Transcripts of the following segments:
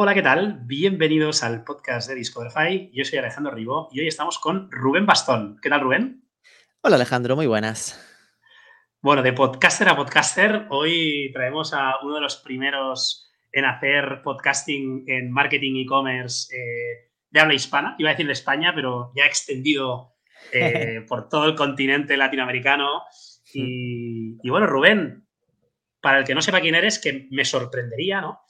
Hola, ¿qué tal? Bienvenidos al podcast de Discoverify. Yo soy Alejandro Ribó y hoy estamos con Rubén Bastón. ¿Qué tal, Rubén? Hola, Alejandro, muy buenas. Bueno, de podcaster a podcaster, hoy traemos a uno de los primeros en hacer podcasting en marketing e-commerce eh, de habla hispana. Iba a decir de España, pero ya extendido eh, por todo el continente latinoamericano. Y, y, bueno, Rubén, para el que no sepa quién eres, que me sorprendería, ¿no?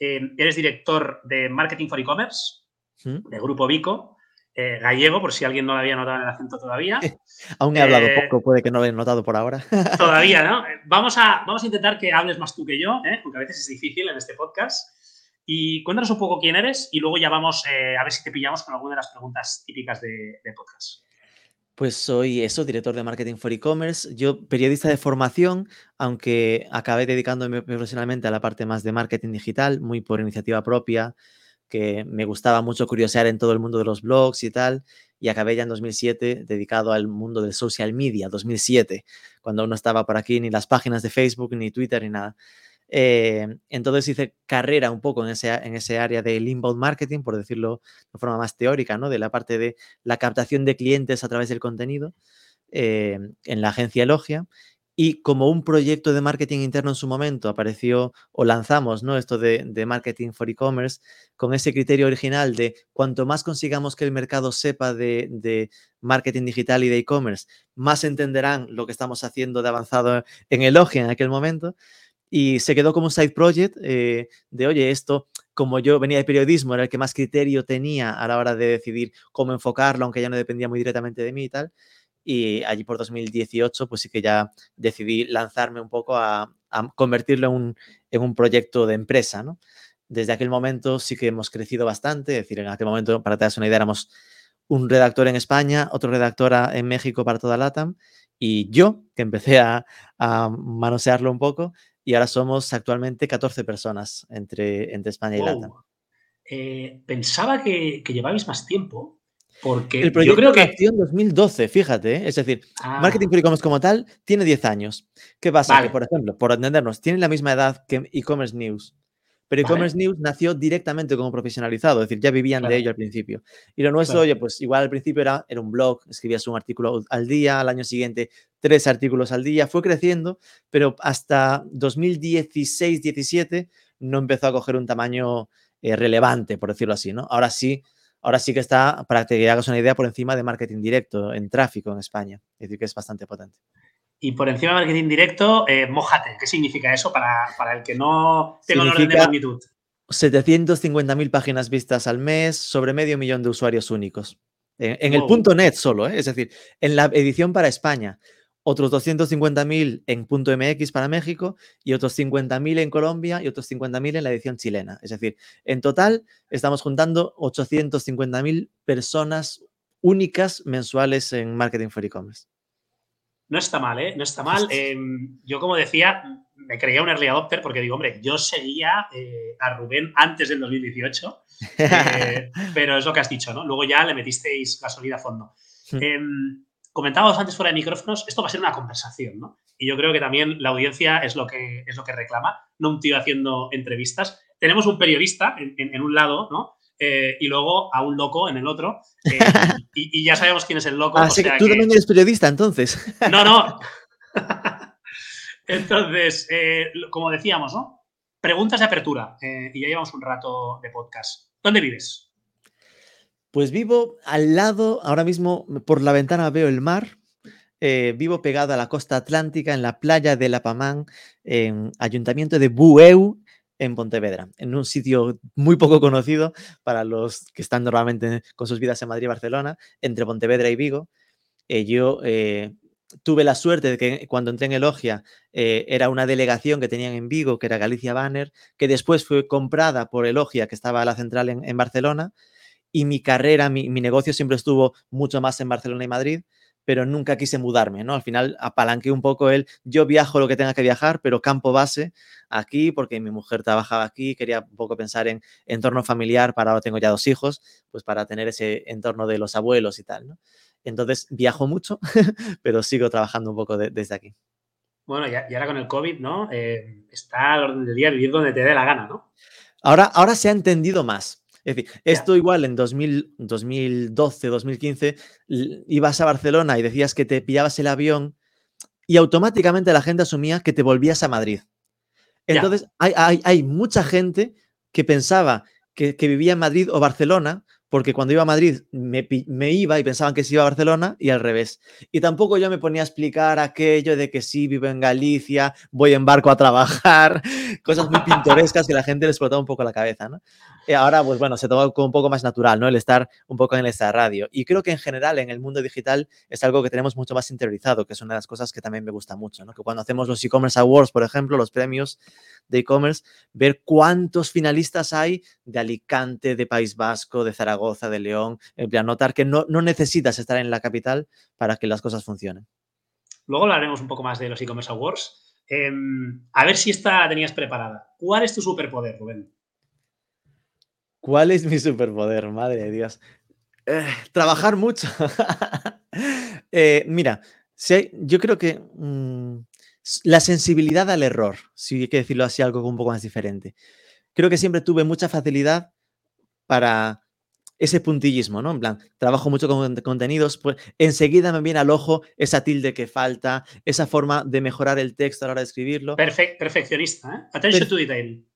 Eh, eres director de Marketing for E-Commerce, ¿Mm? de Grupo Vico, eh, gallego, por si alguien no lo había notado en el acento todavía. Aún he hablado eh, poco, puede que no lo haya notado por ahora. todavía, ¿no? Vamos a, vamos a intentar que hables más tú que yo, porque a veces es difícil en este podcast. Y cuéntanos un poco quién eres y luego ya vamos a ver si te pillamos con alguna de las preguntas típicas de, de podcast. Pues soy eso, director de marketing for e-commerce. Yo, periodista de formación, aunque acabé dedicándome profesionalmente a la parte más de marketing digital, muy por iniciativa propia, que me gustaba mucho curiosear en todo el mundo de los blogs y tal. Y acabé ya en 2007 dedicado al mundo del social media, 2007, cuando no estaba por aquí ni las páginas de Facebook, ni Twitter, ni nada. Eh, entonces hice carrera un poco en ese, en ese área del inbound marketing, por decirlo de forma más teórica, ¿no? De la parte de la captación de clientes a través del contenido eh, en la agencia Elogia. Y como un proyecto de marketing interno en su momento apareció o lanzamos ¿no? esto de, marketing for e-commerce con ese criterio original de cuanto más consigamos que el mercado sepa de, de marketing digital y de e-commerce, más entenderán lo que estamos haciendo de avanzado en Elogia en aquel momento y se quedó como un side project eh, de, oye, esto, como yo venía de periodismo, era el que más criterio tenía a la hora de decidir cómo enfocarlo, aunque ya no dependía muy directamente de mí y tal. Y allí por 2018, pues sí que ya decidí lanzarme un poco a, convertirlo en un, en un, proyecto de empresa, ¿no? Desde aquel momento sí que hemos crecido bastante, es decir, en aquel momento, para que te das una idea, éramos un redactor en España, otro redactor en México para toda LATAM, y yo, que empecé a, a manosearlo un poco, y ahora somos actualmente 14 personas entre, entre España y LATAM. Eh, pensaba que, que, llevabais más tiempo, porque el proyecto yo creo que... en 2012, fíjate, ¿eh? es decir, ah. Marketing for E-Commerce como tal tiene 10 años. ¿Qué pasa? Que, por ejemplo, por entendernos, tiene la misma edad que E-Commerce News. Pero e-commerce news nació directamente como profesionalizado, es decir, ya vivían de ello al principio. Y lo nuestro, oye, pues igual al principio era, era un blog, escribías un artículo al día, al año siguiente tres artículos al día, fue creciendo, pero hasta 2016-17 no empezó a coger un tamaño eh, relevante, por decirlo así, ¿no? Ahora sí, ahora sí que está, para que hagas una idea, por encima de marketing directo en tráfico en España. Es decir, que es bastante potente. Y por encima de marketing directo, eh, mojate. ¿Qué significa eso para, para el que no tenga un orden de magnitud? 750.000 páginas vistas al mes, sobre medio millón de usuarios únicos. En, el punto net solo, ¿eh? es decir, en la edición para España, otros 250.000 en punto MX para México y otros 50.000 en Colombia y otros 50.000 en la edición chilena. Es decir, en total estamos juntando 850.000 personas únicas mensuales en Marketing for E-Commerce. No está mal, ¿eh? No está mal. Em, yo, como decía, me creía un early adopter porque digo, hombre, yo seguía eh, a Rubén antes del 2018, eh, pero es lo que has dicho, ¿no? Luego ya le metisteis gasolina a fondo. Em, comentábamos antes fuera de micrófonos, esto va a ser una conversación, ¿no? Y yo creo que también la audiencia es lo que, es lo que reclama, no un tío haciendo entrevistas. Tenemos un periodista en un lado, ¿no? Eh, y luego a un loco en el otro. Eh, y, ya sabemos quién es el loco. Así que tú también eres periodista, entonces. No, no. entonces, eh, como decíamos, ¿no? Preguntas de apertura. y ya llevamos un rato de podcast. ¿Dónde vives? Pues vivo al lado, ahora mismo por la ventana veo el mar. vivo pegado a la costa atlántica, en la playa de Lapamán, en Ayuntamiento de Bueu, en Pontevedra, en un sitio muy poco conocido para los que están normalmente con sus vidas en Madrid y Barcelona, entre Pontevedra y Vigo. Eh, yo eh, tuve la suerte de que cuando entré en Elogia eh, era una delegación que tenían en Vigo, que era Galicia Banner, que después fue comprada por Elogia, que estaba a la central en, Barcelona, y mi carrera, mi, mi negocio siempre estuvo mucho más en Barcelona y Madrid pero nunca quise mudarme, ¿no? Al final apalanqué un poco el, yo viajo lo que tenga que viajar, pero campo base aquí, porque mi mujer trabajaba aquí, quería un poco pensar en entorno familiar, para ahora tengo ya dos hijos, pues para tener ese entorno de los abuelos y tal, ¿no? Entonces viajo mucho, pero sigo trabajando un poco desde aquí. Bueno, y, ahora con el COVID, ¿no? Eh, está al orden del día vivir donde te dé la gana, ¿no? Ahora, ahora se ha entendido más. Es decir, esto igual en 2012, 2015, ibas a Barcelona y decías que te pillabas el avión y automáticamente la gente asumía que te volvías a Madrid. Entonces, hay, hay, mucha gente que pensaba que, que, vivía en Madrid o Barcelona porque cuando iba a Madrid me, iba y pensaban que se iba a Barcelona y al revés. Y tampoco yo me ponía a explicar aquello de que sí, vivo en Galicia, voy en barco a trabajar, cosas muy pintorescas que la gente le explotaba un poco la cabeza, ¿no? Y ahora, pues bueno, se toma un poco más natural, ¿no? El estar un poco en esta radio. Y creo que en general en el mundo digital es algo que tenemos mucho más interiorizado, que es una de las cosas que también me gusta mucho, ¿no? Que cuando hacemos los e-commerce awards, por ejemplo, los premios de e-commerce, ver cuántos finalistas hay de Alicante, de País Vasco, de Zaragoza, de León, en plan, notar que no, necesitas estar en la capital para que las cosas funcionen. Luego hablaremos un poco más de los e-commerce awards. Em, a ver si esta tenías preparada. ¿Cuál es tu superpoder, Rubén? ¿Cuál es mi superpoder? Madre de Dios. Eh, trabajar mucho. Eh, mira, si yo creo que mm, la sensibilidad al error, si hay que decirlo así, algo un poco más diferente. Creo que siempre tuve mucha facilidad para ese puntillismo, ¿no? En plan, trabajo mucho con contenidos, pues enseguida me viene al ojo esa tilde que falta, esa forma de mejorar el texto a la hora de escribirlo. perfeccionista, ¿eh? Attention to detail.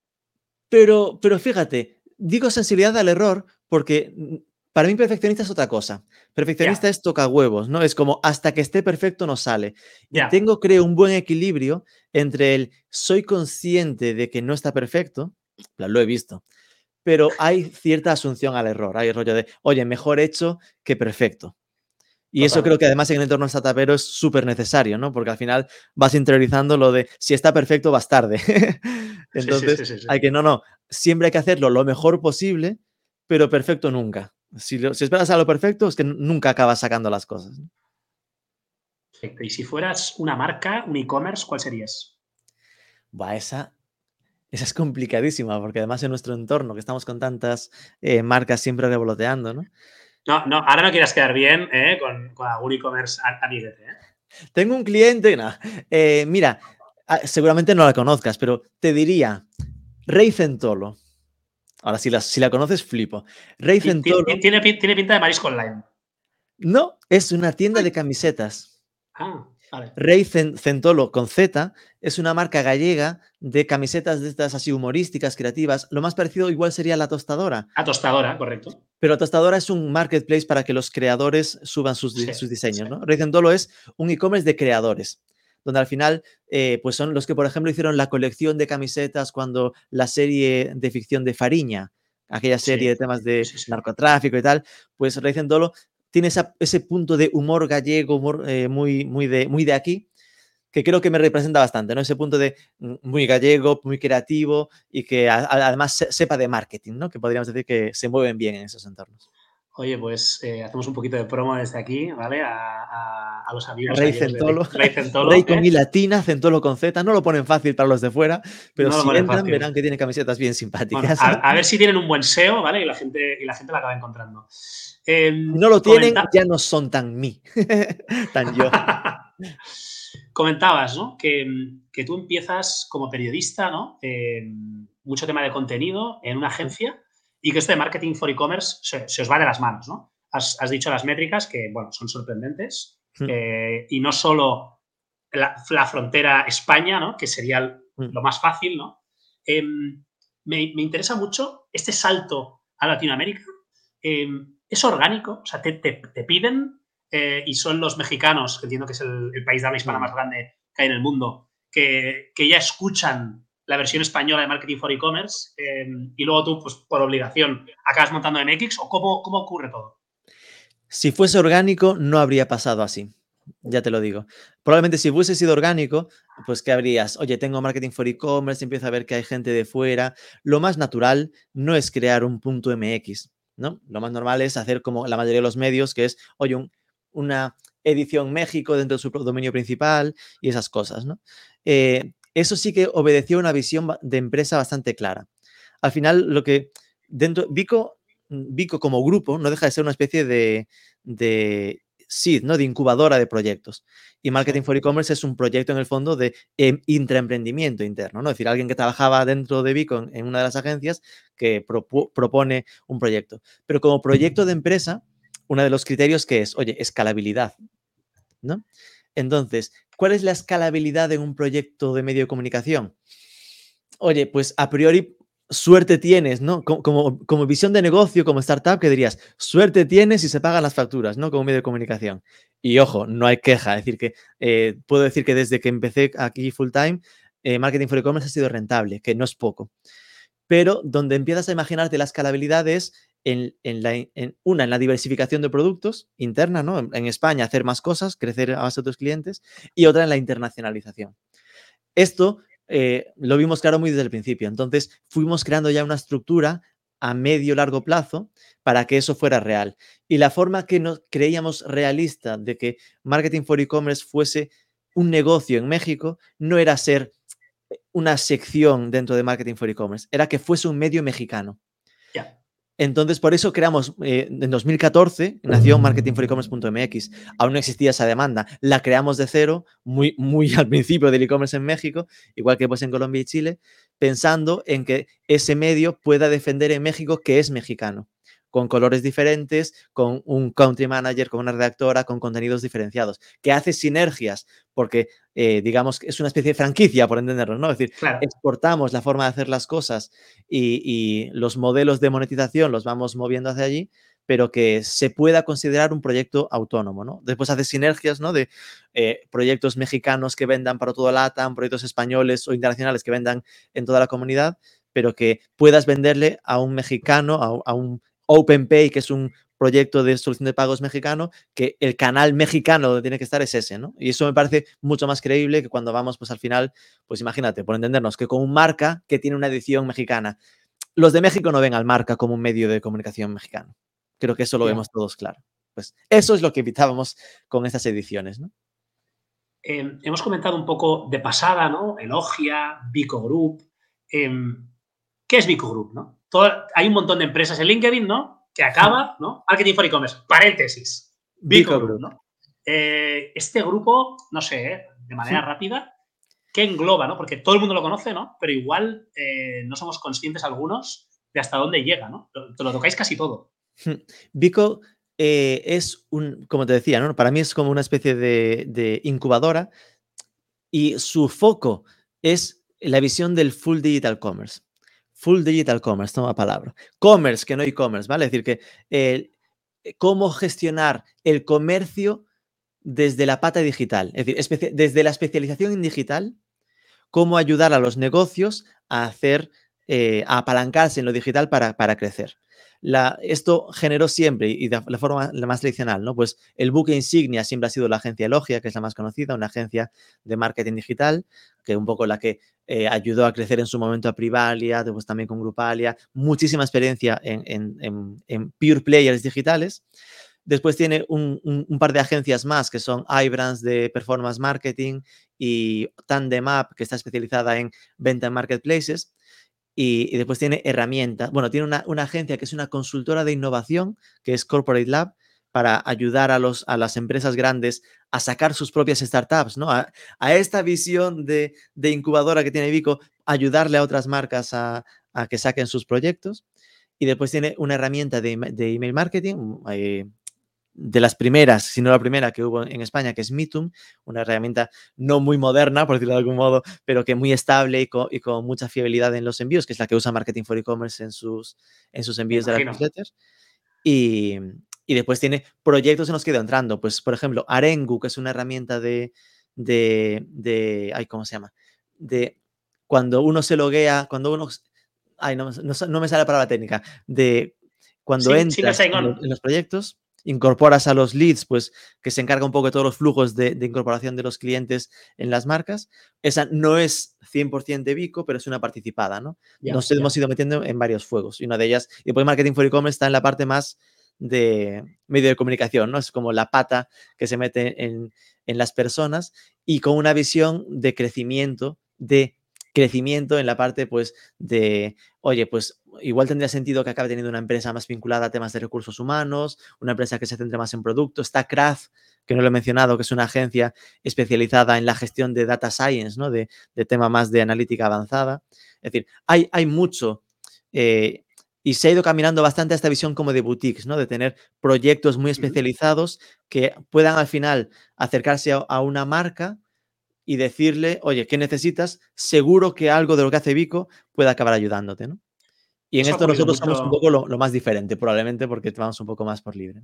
Pero, pero fíjate, digo sensibilidad al error porque mm, para mí perfeccionista es otra cosa. Perfeccionista es toca huevos, ¿no? Es como hasta que esté perfecto no sale. Y tengo, creo, un buen equilibrio entre el soy consciente de que no está perfecto, lo he visto, pero hay cierta asunción al error. Hay el rollo de, oye, mejor hecho que perfecto. Y eso creo que además en el entorno startupero es súper necesario, ¿no? Porque al final vas interiorizando lo de si está perfecto, vas tarde. Entonces, hay que, no, no, siempre hay que hacerlo lo mejor posible, pero perfecto nunca. Si, si esperas a lo perfecto, es que nunca acabas sacando las cosas. Perfecto. Y si fueras una marca, un e-commerce, ¿cuál serías? Va, esa esa es complicadísima, porque además en nuestro entorno, que estamos con tantas eh, marcas siempre revoloteando, ¿no? No, no, ahora no quieras quedar bien ¿eh? con, algún e-commerce amiguete. ¿eh? Tengo un cliente, no. Eh, mira, ah, seguramente no la conozcas, pero te diría Rey Centolo. Ahora, si la, si la conoces, flipo. Rey Centolo. Tiene, tiene pinta de marisco online. No, es una tienda de camisetas. Ah. Rey Centolo con Z es una marca gallega de camisetas de estas así humorísticas, creativas. Lo más parecido igual sería la tostadora. La tostadora, correcto. Pero la tostadora es un marketplace para que los creadores suban sus, diseños, ¿no? Rey Centolo es un e-commerce de creadores donde al final eh, pues son los que, por ejemplo, hicieron la colección de camisetas cuando la serie de ficción de Fariña, aquella serie de temas de narcotráfico y tal, pues Rey Centolo tiene ese punto de humor gallego, humor eh, muy, muy, de, muy de aquí, que creo que me representa bastante, ¿no? Ese punto de mm, muy gallego, muy creativo y que además sepa de marketing, ¿no? Que podríamos decir que se mueven bien en esos entornos. Oye, pues eh, hacemos un poquito de promo desde aquí, ¿vale? A, los amigos. Rey Centolo. Rey Centolo. Rey con ¿eh? latina, Centolo con Z. No lo ponen fácil para los de fuera, pero si entran verán que tienen camisetas bien simpáticas. a, ver si tienen un buen SEO, ¿vale? Y la gente, y la, gente la acaba encontrando. Em, no lo tienen, ya no son tan mí, tan yo. Comentabas, ¿no? Que, tú empiezas como periodista, ¿no? Em, mucho tema de contenido en una agencia y que esto de marketing for e-commerce se, os va de las manos, ¿no? Has, dicho las métricas que, bueno, son sorprendentes hmm. eh, y no solo la, frontera España, ¿no? Que sería hmm. lo más fácil, ¿no? Em, me, me, interesa mucho este salto a Latinoamérica es orgánico, o sea, te, piden eh, y son los mexicanos, que entiendo que es el, país de habla hispana mm. más grande que hay en el mundo, que, ya escuchan la versión española de Marketing for E-Commerce em, y luego tú, pues por obligación, acabas montando MX o cómo, cómo ocurre todo? Si fuese orgánico, no habría pasado así. Ya te lo digo. Probablemente si hubiese sido orgánico, pues ¿qué habrías? Oye, tengo marketing for e-commerce, empiezo a ver que hay gente de fuera. Lo más natural no es crear un punto MX. ¿no? Lo más normal es hacer como la mayoría de los medios, que es, oye, una edición México dentro de su dominio principal y esas cosas, ¿no? Eh, eso sí que obedeció una visión de empresa bastante clara. Al final, lo que dentro, Vico, Vico como grupo no deja de ser una especie de, seed, ¿no? De incubadora de proyectos. Y Marketing for E-Commerce es un proyecto en el fondo de em, intraemprendimiento interno, ¿no? Es decir, alguien que trabajaba dentro de Beacon en una de las agencias que propone un proyecto. Pero como proyecto de empresa, uno de los criterios que es, oye, escalabilidad, ¿no? Entonces, ¿cuál es la escalabilidad en un proyecto de medio de comunicación? Oye, pues a priori suerte tienes, ¿no? Como, como, visión de negocio, como startup, que dirías, suerte tienes si se pagan las facturas, ¿no? Como medio de comunicación. Y ojo, no hay queja, es decir, que eh, puedo decir que desde que empecé aquí full time, eh, Marketing for E-Commerce ha sido rentable, que no es poco. Pero donde empiezas a imaginarte la escalabilidad es en, la, una, en la diversificación de productos interna, ¿no? En, España, hacer más cosas, crecer a base de otros clientes, y otra en la internacionalización. Esto eh, lo vimos claro muy desde el principio. Entonces, fuimos creando ya una estructura a medio largo plazo para que eso fuera real. Y la forma que nos creíamos realista de que Marketing for E-Commerce fuese un negocio en México no era ser una sección dentro de Marketing for E-Commerce, era que fuese un medio mexicano. Entonces, por eso creamos, eh, en 2014 nació marketingforecommerce.mx. Aún no existía esa demanda. La creamos de cero, muy, muy al principio del e-commerce en México, igual que pues en Colombia y Chile, pensando en que ese medio pueda defender en México que es mexicano con colores diferentes, con un country manager, con una redactora, con contenidos diferenciados, que hace sinergias, porque eh, digamos que es una especie de franquicia, por entenderlo, ¿no? Es decir, exportamos la forma de hacer las cosas y, los modelos de monetización los vamos moviendo hacia allí, pero que se pueda considerar un proyecto autónomo, ¿no? Después hace sinergias, ¿no? De eh, proyectos mexicanos que vendan para toda LATAM, proyectos españoles o internacionales que vendan en toda la comunidad, pero que puedas venderle a un mexicano, a un OpenPay, que es un proyecto de solución de pagos mexicano, que el canal mexicano donde tiene que estar es ese, ¿no? Y eso me parece mucho más creíble que cuando vamos, pues al final, pues imagínate, por entendernos, que con un marca que tiene una edición mexicana. Los de México no ven al marca como un medio de comunicación mexicano. Creo que eso lo vemos todos claro. Pues eso es lo que evitábamos con estas ediciones, ¿no? Em, hemos comentado un poco de pasada, ¿no? Elogia, Vico Group. Em, ¿Qué es Vico Group, no? Hay un montón de empresas en LinkedIn, ¿no? Que acaba, ¿no? Marketing for e-commerce, paréntesis. Bico Group, ¿no? Eh, este grupo, no sé, ¿eh? de manera rápida, ¿qué engloba, ¿no? Porque todo el mundo lo conoce, ¿no? Pero igual eh, no somos conscientes algunos de hasta dónde llega, ¿no? Te lo tocáis casi todo. Vico es un, como te decía, ¿no? Para mí es como una especie de, de incubadora y su foco es la visión del full digital commerce. Full digital commerce, toma palabra. Commerce, que no e-commerce, ¿vale? Es decir, que eh, cómo gestionar el comercio desde la pata digital, es decir, desde la especialización en digital, cómo ayudar a los negocios a hacer, eh, a apalancarse en lo digital para, para crecer esto generó siempre, y de la forma la más tradicional, ¿no? Pues el buque insignia siempre ha sido la agencia Elogia, que es la más conocida, una agencia de marketing digital, que un poco la que eh, ayudó a crecer en su momento a Privalia, después también con Grupalia, muchísima experiencia en, en, pure players digitales. Después tiene un, un, par de agencias más que son iBrands de performance marketing y Tandem App, que está especializada en venta en marketplaces. Y, después tiene herramientas. Bueno, tiene una, agencia que es una consultora de innovación, que es Corporate Lab, para ayudar a, los, a las empresas grandes a sacar sus propias startups, ¿no? A, esta visión de, incubadora que tiene Vico, ayudarle a otras marcas a, que saquen sus proyectos. Y después tiene una herramienta de, email marketing, eh, de las primeras, si no la primera que hubo en España, que es Mitum, una herramienta no muy moderna, por decirlo de algún modo, pero que muy estable y con, mucha fiabilidad en los envíos, que es la que usa Marketing for E-Commerce en sus, en sus envíos de las newsletters. Y, y, después tiene proyectos en los que ha ido entrando. Pues, por ejemplo, Arengu, que es una herramienta de, de, de ay, ¿cómo se llama? De cuando uno se loguea, cuando uno, ay, no, no, me sale la palabra técnica, de cuando entra en los proyectos, incorporas a los leads, pues que se encarga un poco de todos los flujos de, incorporación de los clientes en las marcas. Esa no es 100% de Vico, pero es una participada, ¿no? Nos hemos ido metiendo en varios fuegos y una de ellas, y después Marketing for E-Commerce está en la parte más de medio de comunicación, ¿no? Es como la pata que se mete en, en las personas y con una visión de crecimiento, de crecimiento en la parte, pues, de, oye, pues igual tendría sentido que acabe teniendo una empresa más vinculada a temas de recursos humanos, una empresa que se centre más en productos. Está Craft, que no lo he mencionado, que es una agencia especializada en la gestión de data science, ¿no? de, tema más de analítica avanzada. Es decir, hay, hay mucho eh, y se ha ido caminando bastante a esta visión como de boutiques, ¿no? de tener proyectos muy especializados que puedan al final acercarse a, una marca y decirle, oye, ¿qué necesitas? Seguro que algo de lo que hace Vico puede acabar ayudándote. ¿no? Y en esto nosotros somos un poco lo, más diferente, probablemente porque vamos un poco más por libre.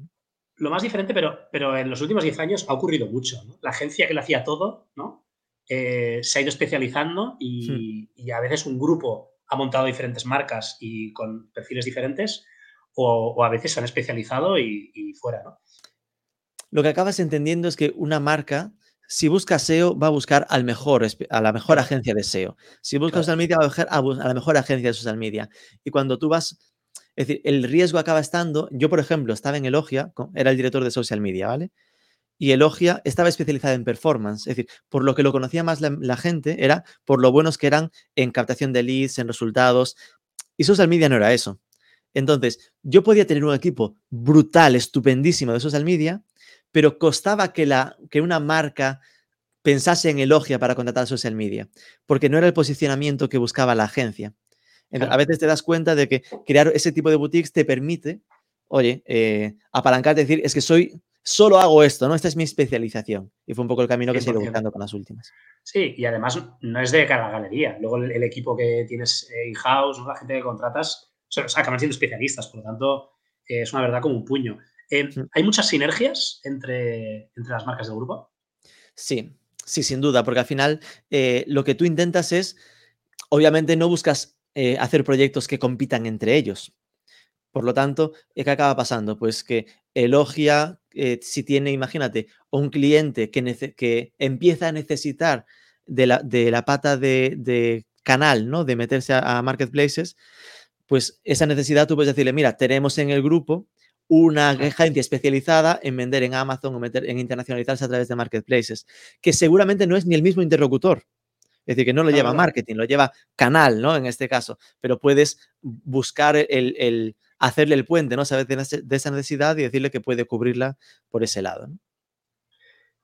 Lo más diferente, pero, pero en los últimos 10 años ha ocurrido mucho. La agencia que lo hacía todo ¿no? Eh, se ha ido especializando hmm. y, a veces un grupo ha montado diferentes marcas y con perfiles diferentes o, a veces se han especializado y, fuera. ¿no? Lo que acabas entendiendo es que una marca si busca SEO, va a buscar al mejor, a la mejor agencia de SEO. Si busca social media, va a buscar a, la mejor agencia de social media. Y cuando tú vas, es decir, el riesgo acaba estando, yo por ejemplo estaba en Elogia, era el director de social media, ¿vale? Y Elogia estaba especializada en performance, es decir, por lo que lo conocía más la, gente era por lo buenos que eran en captación de leads, en resultados. Y social media no era eso. Entonces, yo podía tener un equipo brutal, estupendísimo de social media, pero costaba que, la, que una marca pensase en Elogia para contratar social media, porque no era el posicionamiento que buscaba la agencia. A veces te das cuenta de que crear ese tipo de boutiques te permite, oye, eh, apalancarte, decir, es que soy, solo hago esto, ¿no? Esta es mi especialización. Y fue un poco el camino que se ha ido buscando con las últimas. Sí, y además no es de cada galería. Luego el, equipo que tienes eh, in-house, la gente que contratas, o sea, acaban siendo especialistas, por lo tanto, eh, es una verdad como un puño. Eh, mm. ¿Hay muchas sinergias entre, entre las marcas del grupo? Sí, sí, sin duda, porque al final eh, lo que tú intentas es, obviamente no buscas hacer proyectos que compitan entre ellos. Por lo tanto, ¿qué acaba pasando? Pues que Elogia, si tiene, imagínate, un cliente que, que, empieza a necesitar de la, de la pata de, canal, ¿no? De meterse a, a marketplaces, pues esa necesidad tú puedes decirle, mira, tenemos en el grupo una agencia especializada en vender en Amazon o meter, en internacionalizarse a través de marketplaces, que seguramente no es ni el mismo interlocutor. Es decir, que no lo lleva marketing, lo lleva canal, ¿no? En este caso, pero puedes buscar el, hacerle el puente, ¿no? Saber de esa necesidad y decirle que puede cubrirla por ese lado.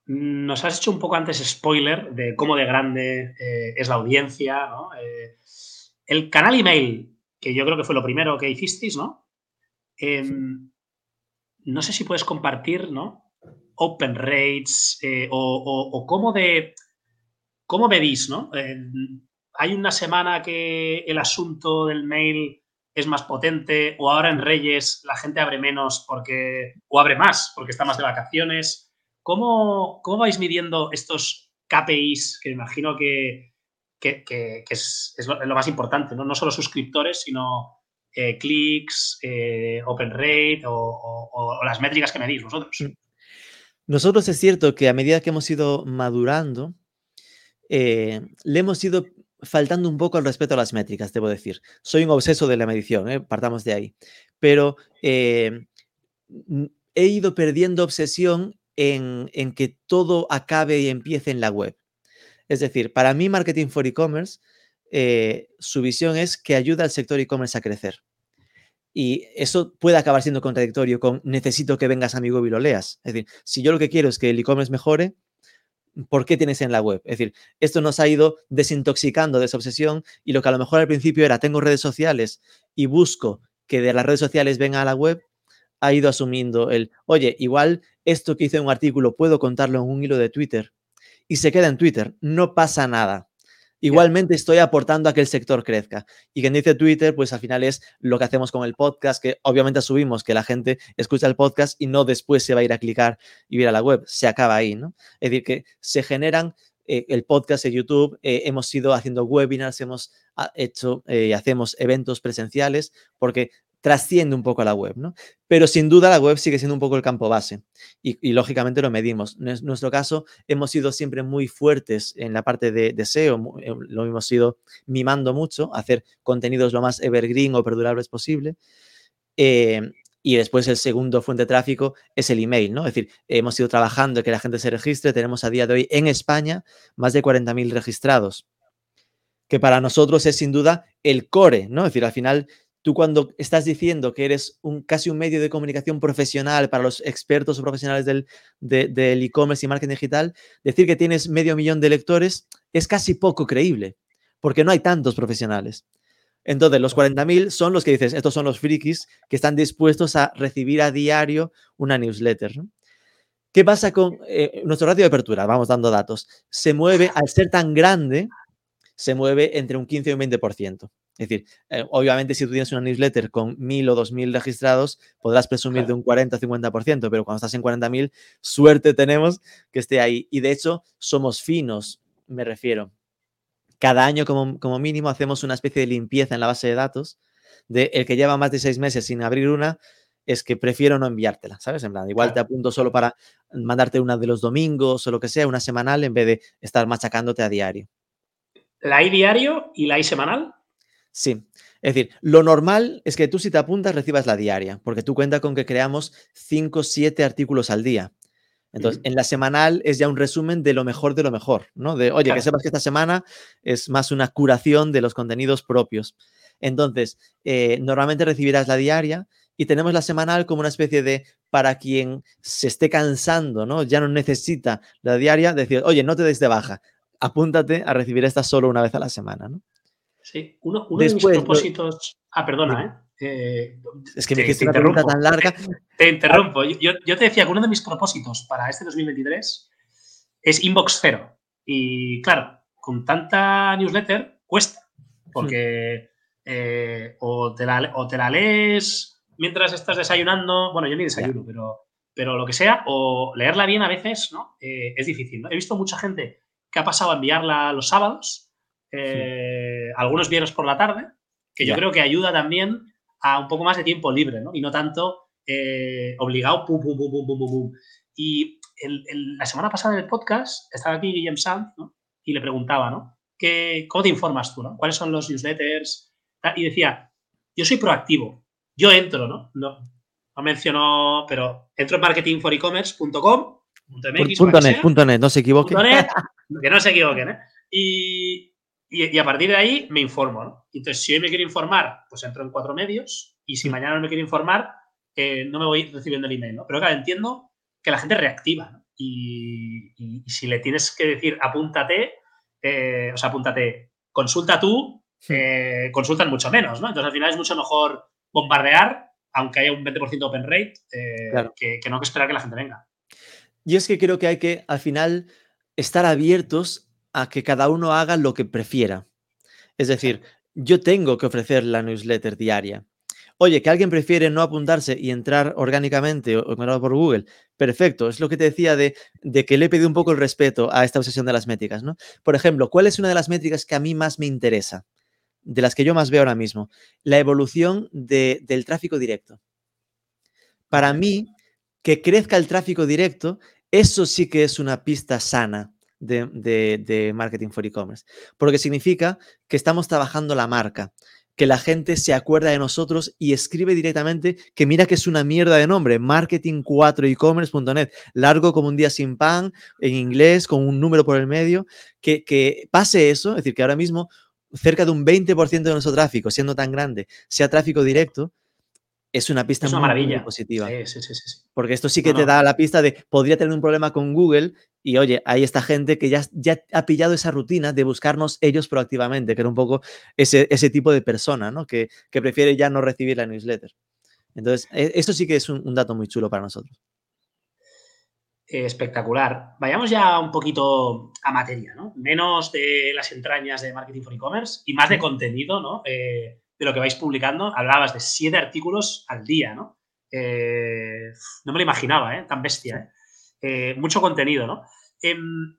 Nos has hecho un poco antes spoiler de cómo de grande eh, es la audiencia, ¿no? Eh, el canal email, que yo creo que fue lo primero que hicisteis, ¿no? Em, no sé si puedes compartir, ¿no? Open rates eh, o, cómo de cómo medís, ¿no? hay una semana que el asunto del mail es más potente o ahora en Reyes la gente abre menos porque o abre más porque está más de vacaciones. ¿Cómo, cómo vais midiendo estos KPIs que me imagino que, es, lo, más importante, ¿no? no solo suscriptores, sino eh, clics, eh, open rate o, las métricas que medís vosotros. Nosotros es cierto que a medida que hemos ido madurando, eh, le hemos ido faltando un poco al respeto a las métricas, debo decir. Soy un obseso de la medición, partamos de ahí. Pero he ido perdiendo obsesión en, en, que todo acabe y empiece en la web. Es decir, para mí Marketing for E-Commerce eh, su visión es que ayuda al sector e-commerce a crecer. Y eso puede acabar siendo contradictorio con necesito que vengas a mi web y lo leas. Es decir, si yo lo que quiero es que el e-commerce mejore, ¿por qué tienes en la web? Es decir, esto nos ha ido desintoxicando de esa obsesión y lo que a lo mejor al principio era tengo redes sociales y busco que de las redes sociales venga a la web, ha ido asumiendo el, oye, igual esto que hice en un artículo puedo contarlo en un hilo de Twitter y se queda en Twitter, no pasa nada. Igualmente estoy aportando a que el sector crezca. Y quien dice Twitter, pues al final es lo que hacemos con el podcast, que obviamente asumimos que la gente escucha el podcast y no después se va a ir a clicar y ir a la web. Se acaba ahí, ¿no? Es decir, que se generan eh, el podcast de YouTube, eh, hemos ido haciendo webinars, hemos ah, hecho y eh, hacemos eventos presenciales, porque trasciende un poco a la web, ¿no? Pero sin duda la web sigue siendo un poco el campo base y, lógicamente lo medimos. En nuestro caso hemos sido siempre muy fuertes en la parte de, SEO, eh, lo hemos ido mimando mucho, hacer contenidos lo más evergreen o perdurables posible. Eh, y después el segundo fuente de tráfico es el email, ¿no? Es decir, hemos ido trabajando que la gente se registre. Tenemos a día de hoy en España más de 40.000 registrados, que para nosotros es sin duda el core, ¿no? Es decir, al final tú cuando estás diciendo que eres un, casi un medio de comunicación profesional para los expertos o profesionales del e-commerce y marketing digital, decir que tienes medio millón de lectores es casi poco creíble, porque no hay tantos profesionales. Entonces, los 40.000 son los que dices, estos son los frikis que están dispuestos a recibir a diario una newsletter. ¿Qué pasa con eh, nuestro ratio de apertura? Vamos dando datos. Se mueve, al ser tan grande, se mueve entre un 15 y un 20%. Es decir, eh, obviamente si tú tienes una newsletter con 1.000 o 2.000 registrados, podrás presumir de un 40 o 50%, pero cuando estás en 40.000, suerte tenemos que esté ahí. Y de hecho, somos finos, me refiero cada año como, mínimo hacemos una especie de limpieza en la base de datos de el que lleva más de seis meses sin abrir una, es que prefiero no enviártela, ¿sabes? En plan, igual te apunto solo para mandarte una de los domingos o lo que sea, una semanal, en vez de estar machacándote a diario. ¿La hay diario y la hay semanal? Sí. Es decir, lo normal es que tú si te apuntas recibas la diaria, porque tú cuentas con que creamos 5 o 7 artículos al día. Entonces, en la semanal es ya un resumen de lo mejor de lo mejor, ¿no? De, oye, que sepas que esta semana es más una curación de los contenidos propios. Entonces, eh, normalmente recibirás la diaria y tenemos la semanal como una especie de, para quien se esté cansando, ¿no? Ya no necesita la diaria, decir, oye, no te des de baja, apúntate a recibir esta solo una vez a la semana, ¿no? Sí, uno, de mis propósitos... Ah, perdona, ¿eh? Eh, es que me hiciste una pregunta tan larga. Te, interrumpo. Yo, te decía que uno de mis propósitos para este 2023 es inbox cero. Y claro, con tanta newsletter cuesta, porque eh, o, te la, lees mientras estás desayunando, bueno, yo ni desayuno, pero, pero lo que sea, o leerla bien a veces, ¿no? Eh, es difícil, He visto mucha gente que ha pasado a enviarla los sábados, algunos viernes por la tarde, que yo creo que ayuda también a un poco más de tiempo libre, ¿no? Y no tanto eh, obligado, pum, pum, pum, pum, pum, pum. Y la semana pasada en el podcast estaba aquí Guillem Sanz, ¿no? Y le preguntaba, ¿no? ¿Qué, ¿Cómo te informas tú, ¿no? ¿Cuáles son los newsletters? Y decía, yo soy proactivo, yo entro, ¿no? No, no mencionó, pero entro en marketingforecommerce.com, .net, .net, no se equivoquen. que no se equivoquen, ¿eh? Y, y, a partir de ahí me informo, ¿no? Entonces, si hoy me quiero informar, pues entro en cuatro medios y si mañana no me quiero informar, eh, no me voy recibiendo el email, ¿no? Pero claro, entiendo que la gente reactiva, ¿no? y, si le tienes que decir apúntate, eh, o sea, apúntate, consulta tú, eh, consultan mucho menos, ¿no? Entonces, al final es mucho mejor bombardear, aunque haya un 20% open rate, que, que no que esperar que la gente venga. Y es que creo que hay que, al final, estar abiertos a que cada uno haga lo que prefiera. Es decir, yo tengo que ofrecer la newsletter diaria. Oye, que alguien prefiere no apuntarse y entrar orgánicamente o, por Google. Perfecto, es lo que te decía de, que le he pedido un poco el respeto a esta obsesión de las métricas, ¿no? Por ejemplo, ¿cuál es una de las métricas que a mí más me interesa? De las que yo más veo ahora mismo. La evolución del tráfico directo. Para mí, que crezca el tráfico directo, eso sí que es una pista sana de, marketing for e-commerce, porque significa que estamos trabajando la marca, que la gente se acuerda de nosotros y escribe directamente que mira que es una mierda de nombre, marketing4ecommerce.net, largo como un día sin pan, en inglés, con un número por el medio, que, que pase eso, es decir, que ahora mismo cerca de un 20% de nuestro tráfico, siendo tan grande, sea tráfico directo, es una pista muy, positiva. Sí, sí, sí, Porque esto sí que te da la pista de podría tener un problema con Google y oye, hay esta gente que ya, ya ha pillado esa rutina de buscarnos ellos proactivamente, que era un poco ese, ese tipo de persona, ¿no? Que, que, prefiere ya no recibir la newsletter. Entonces, e, eso sí que es un, dato muy chulo para nosotros. Espectacular. Vayamos ya un poquito a materia, ¿no? Menos de las entrañas de marketing for e-commerce y más de contenido, ¿no? Eh, de lo que vais publicando. Hablabas de siete artículos al día, ¿no? Eh, no me lo imaginaba, ¿eh? Tan bestia, ¿eh? mucho contenido, ¿no? Em,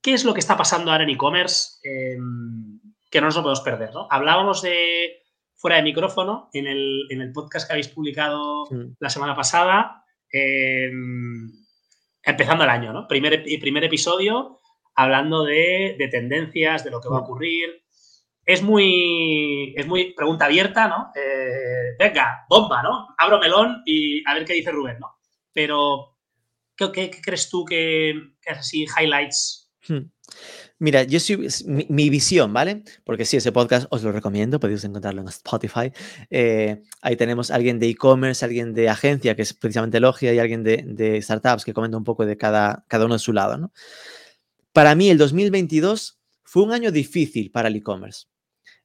¿Qué es lo que está pasando ahora en e-commerce em, que no nos lo podemos perder, ¿no? Hablábamos de fuera de micrófono en el, podcast que habéis publicado la semana pasada, em, empezando el año, ¿no? Primer, primer episodio hablando de, de, tendencias, de lo que va a ocurrir, es muy, es muy pregunta abierta, ¿no? Eh, venga, bomba, ¿no? Abro melón y a ver qué dice Rubén, ¿no? Pero, ¿qué, crees tú que, es así highlights? Hmm. Mira, yo soy, mi, visión, ¿vale? Porque sí, ese podcast os lo recomiendo, podéis encontrarlo en Spotify. Eh, ahí tenemos a alguien de e-commerce, alguien de agencia, que es precisamente Logia, y alguien de, startups que comenta un poco de cada, cada uno de su lado, ¿no? Para mí, el 2022 fue un año difícil para el e-commerce.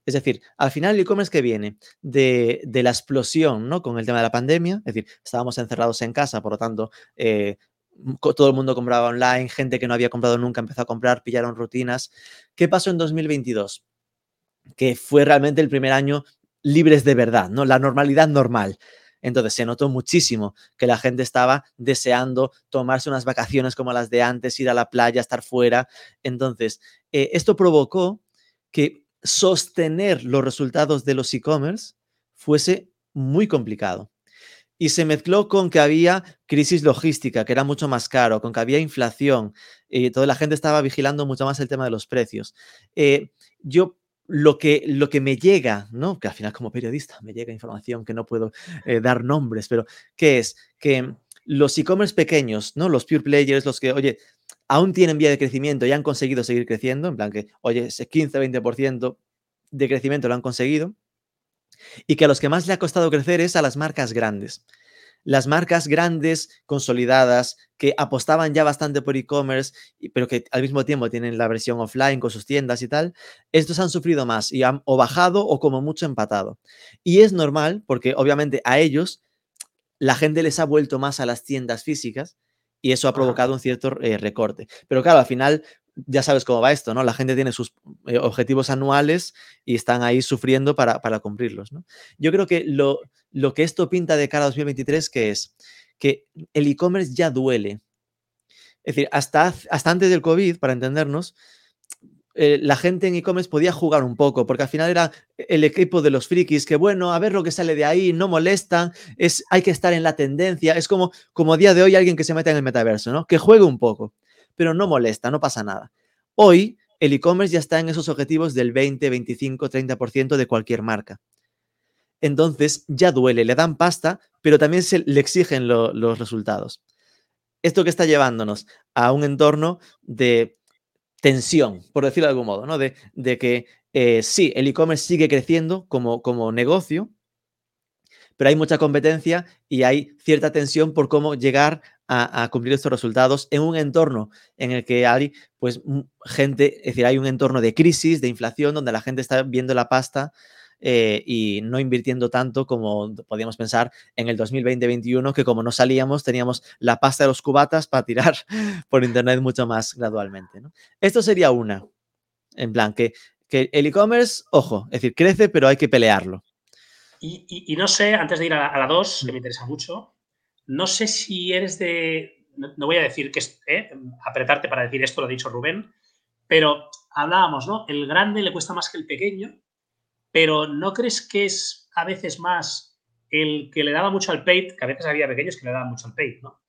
Es decir, al final el e-commerce que viene de, la explosión, ¿no? Con el tema de la pandemia, es decir, estábamos encerrados en casa, por lo tanto, eh, todo el mundo compraba online, gente que no había comprado nunca empezó a comprar, pillaron rutinas. ¿Qué pasó en 2022? Que fue realmente el primer año libres de verdad, ¿no? La normalidad normal. Entonces se notó muchísimo que la gente estaba deseando tomarse unas vacaciones como las de antes, ir a la playa, estar fuera. Entonces, eh, esto provocó que sostener los resultados de los e-commerce fuese muy complicado y se mezcló con que había crisis logística, que era mucho más caro, con que había inflación, y toda la gente estaba vigilando mucho más el tema de los precios. Eh, yo lo que, lo que me llega, ¿no? Que al final como periodista me llega información que no puedo eh, dar nombres, pero ¿qué es? Que los e-commerce pequeños, ¿no? Los pure players, los que, oye, aún tienen vía de crecimiento y han conseguido seguir creciendo, en plan que, oye, ese 15-20% de crecimiento lo han conseguido, y que a los que más le ha costado crecer es a las marcas grandes. Las marcas grandes, consolidadas, que apostaban ya bastante por e-commerce, pero que al mismo tiempo tienen la versión offline con sus tiendas y tal, estos han sufrido más y han o bajado o como mucho empatado. Y es normal porque obviamente a ellos la gente les ha vuelto más a las tiendas físicas y eso ha provocado un cierto eh, recorte. Pero claro, al final ya sabes cómo va esto, ¿no? La gente tiene sus eh, objetivos anuales y están ahí sufriendo para, cumplirlos, ¿no? Yo creo que lo, lo, que esto pinta de cara a 2023, que es que el e-commerce ya duele. Es decir, hasta, hasta antes del COVID, para entendernos, eh, la gente en e-commerce podía jugar un poco, porque al final era el equipo de los frikis que, bueno, a ver lo que sale de ahí, no molestan, es, hay que estar en la tendencia, es como, como a día de hoy alguien que se mete en el metaverso, ¿no? Que juegue un poco pero no molesta, no pasa nada. Hoy el e-commerce ya está en esos objetivos del 20, 25, 30% de cualquier marca. Entonces ya duele, le dan pasta, pero también se le exigen los resultados. Esto que está llevándonos a un entorno de tensión, por decirlo de algún modo, ¿no? De, que eh, sí, el e-commerce sigue creciendo como, como negocio, pero hay mucha competencia y hay cierta tensión por cómo llegar a, cumplir estos resultados en un entorno en el que hay pues gente, es decir, hay un entorno de crisis, de inflación, donde la gente está viendo la pasta eh, y no invirtiendo tanto como podíamos pensar en el 2020-2021, que como no salíamos, teníamos la pasta de los cubatas para tirar por internet mucho más gradualmente. Esto sería una, en plan, que, que el e-commerce, ojo, es decir, crece, pero hay que pelearlo. Y, no sé, antes de ir a, la 2, que me interesa mucho, no sé si eres de. No, voy a decir que. Eh, apretarte para decir esto, lo ha dicho Rubén, pero hablábamos, ¿no? El grande le cuesta más que el pequeño, pero ¿no crees que es a veces más el que le daba mucho al paid, que a veces había pequeños que le daban mucho al paid, ¿no?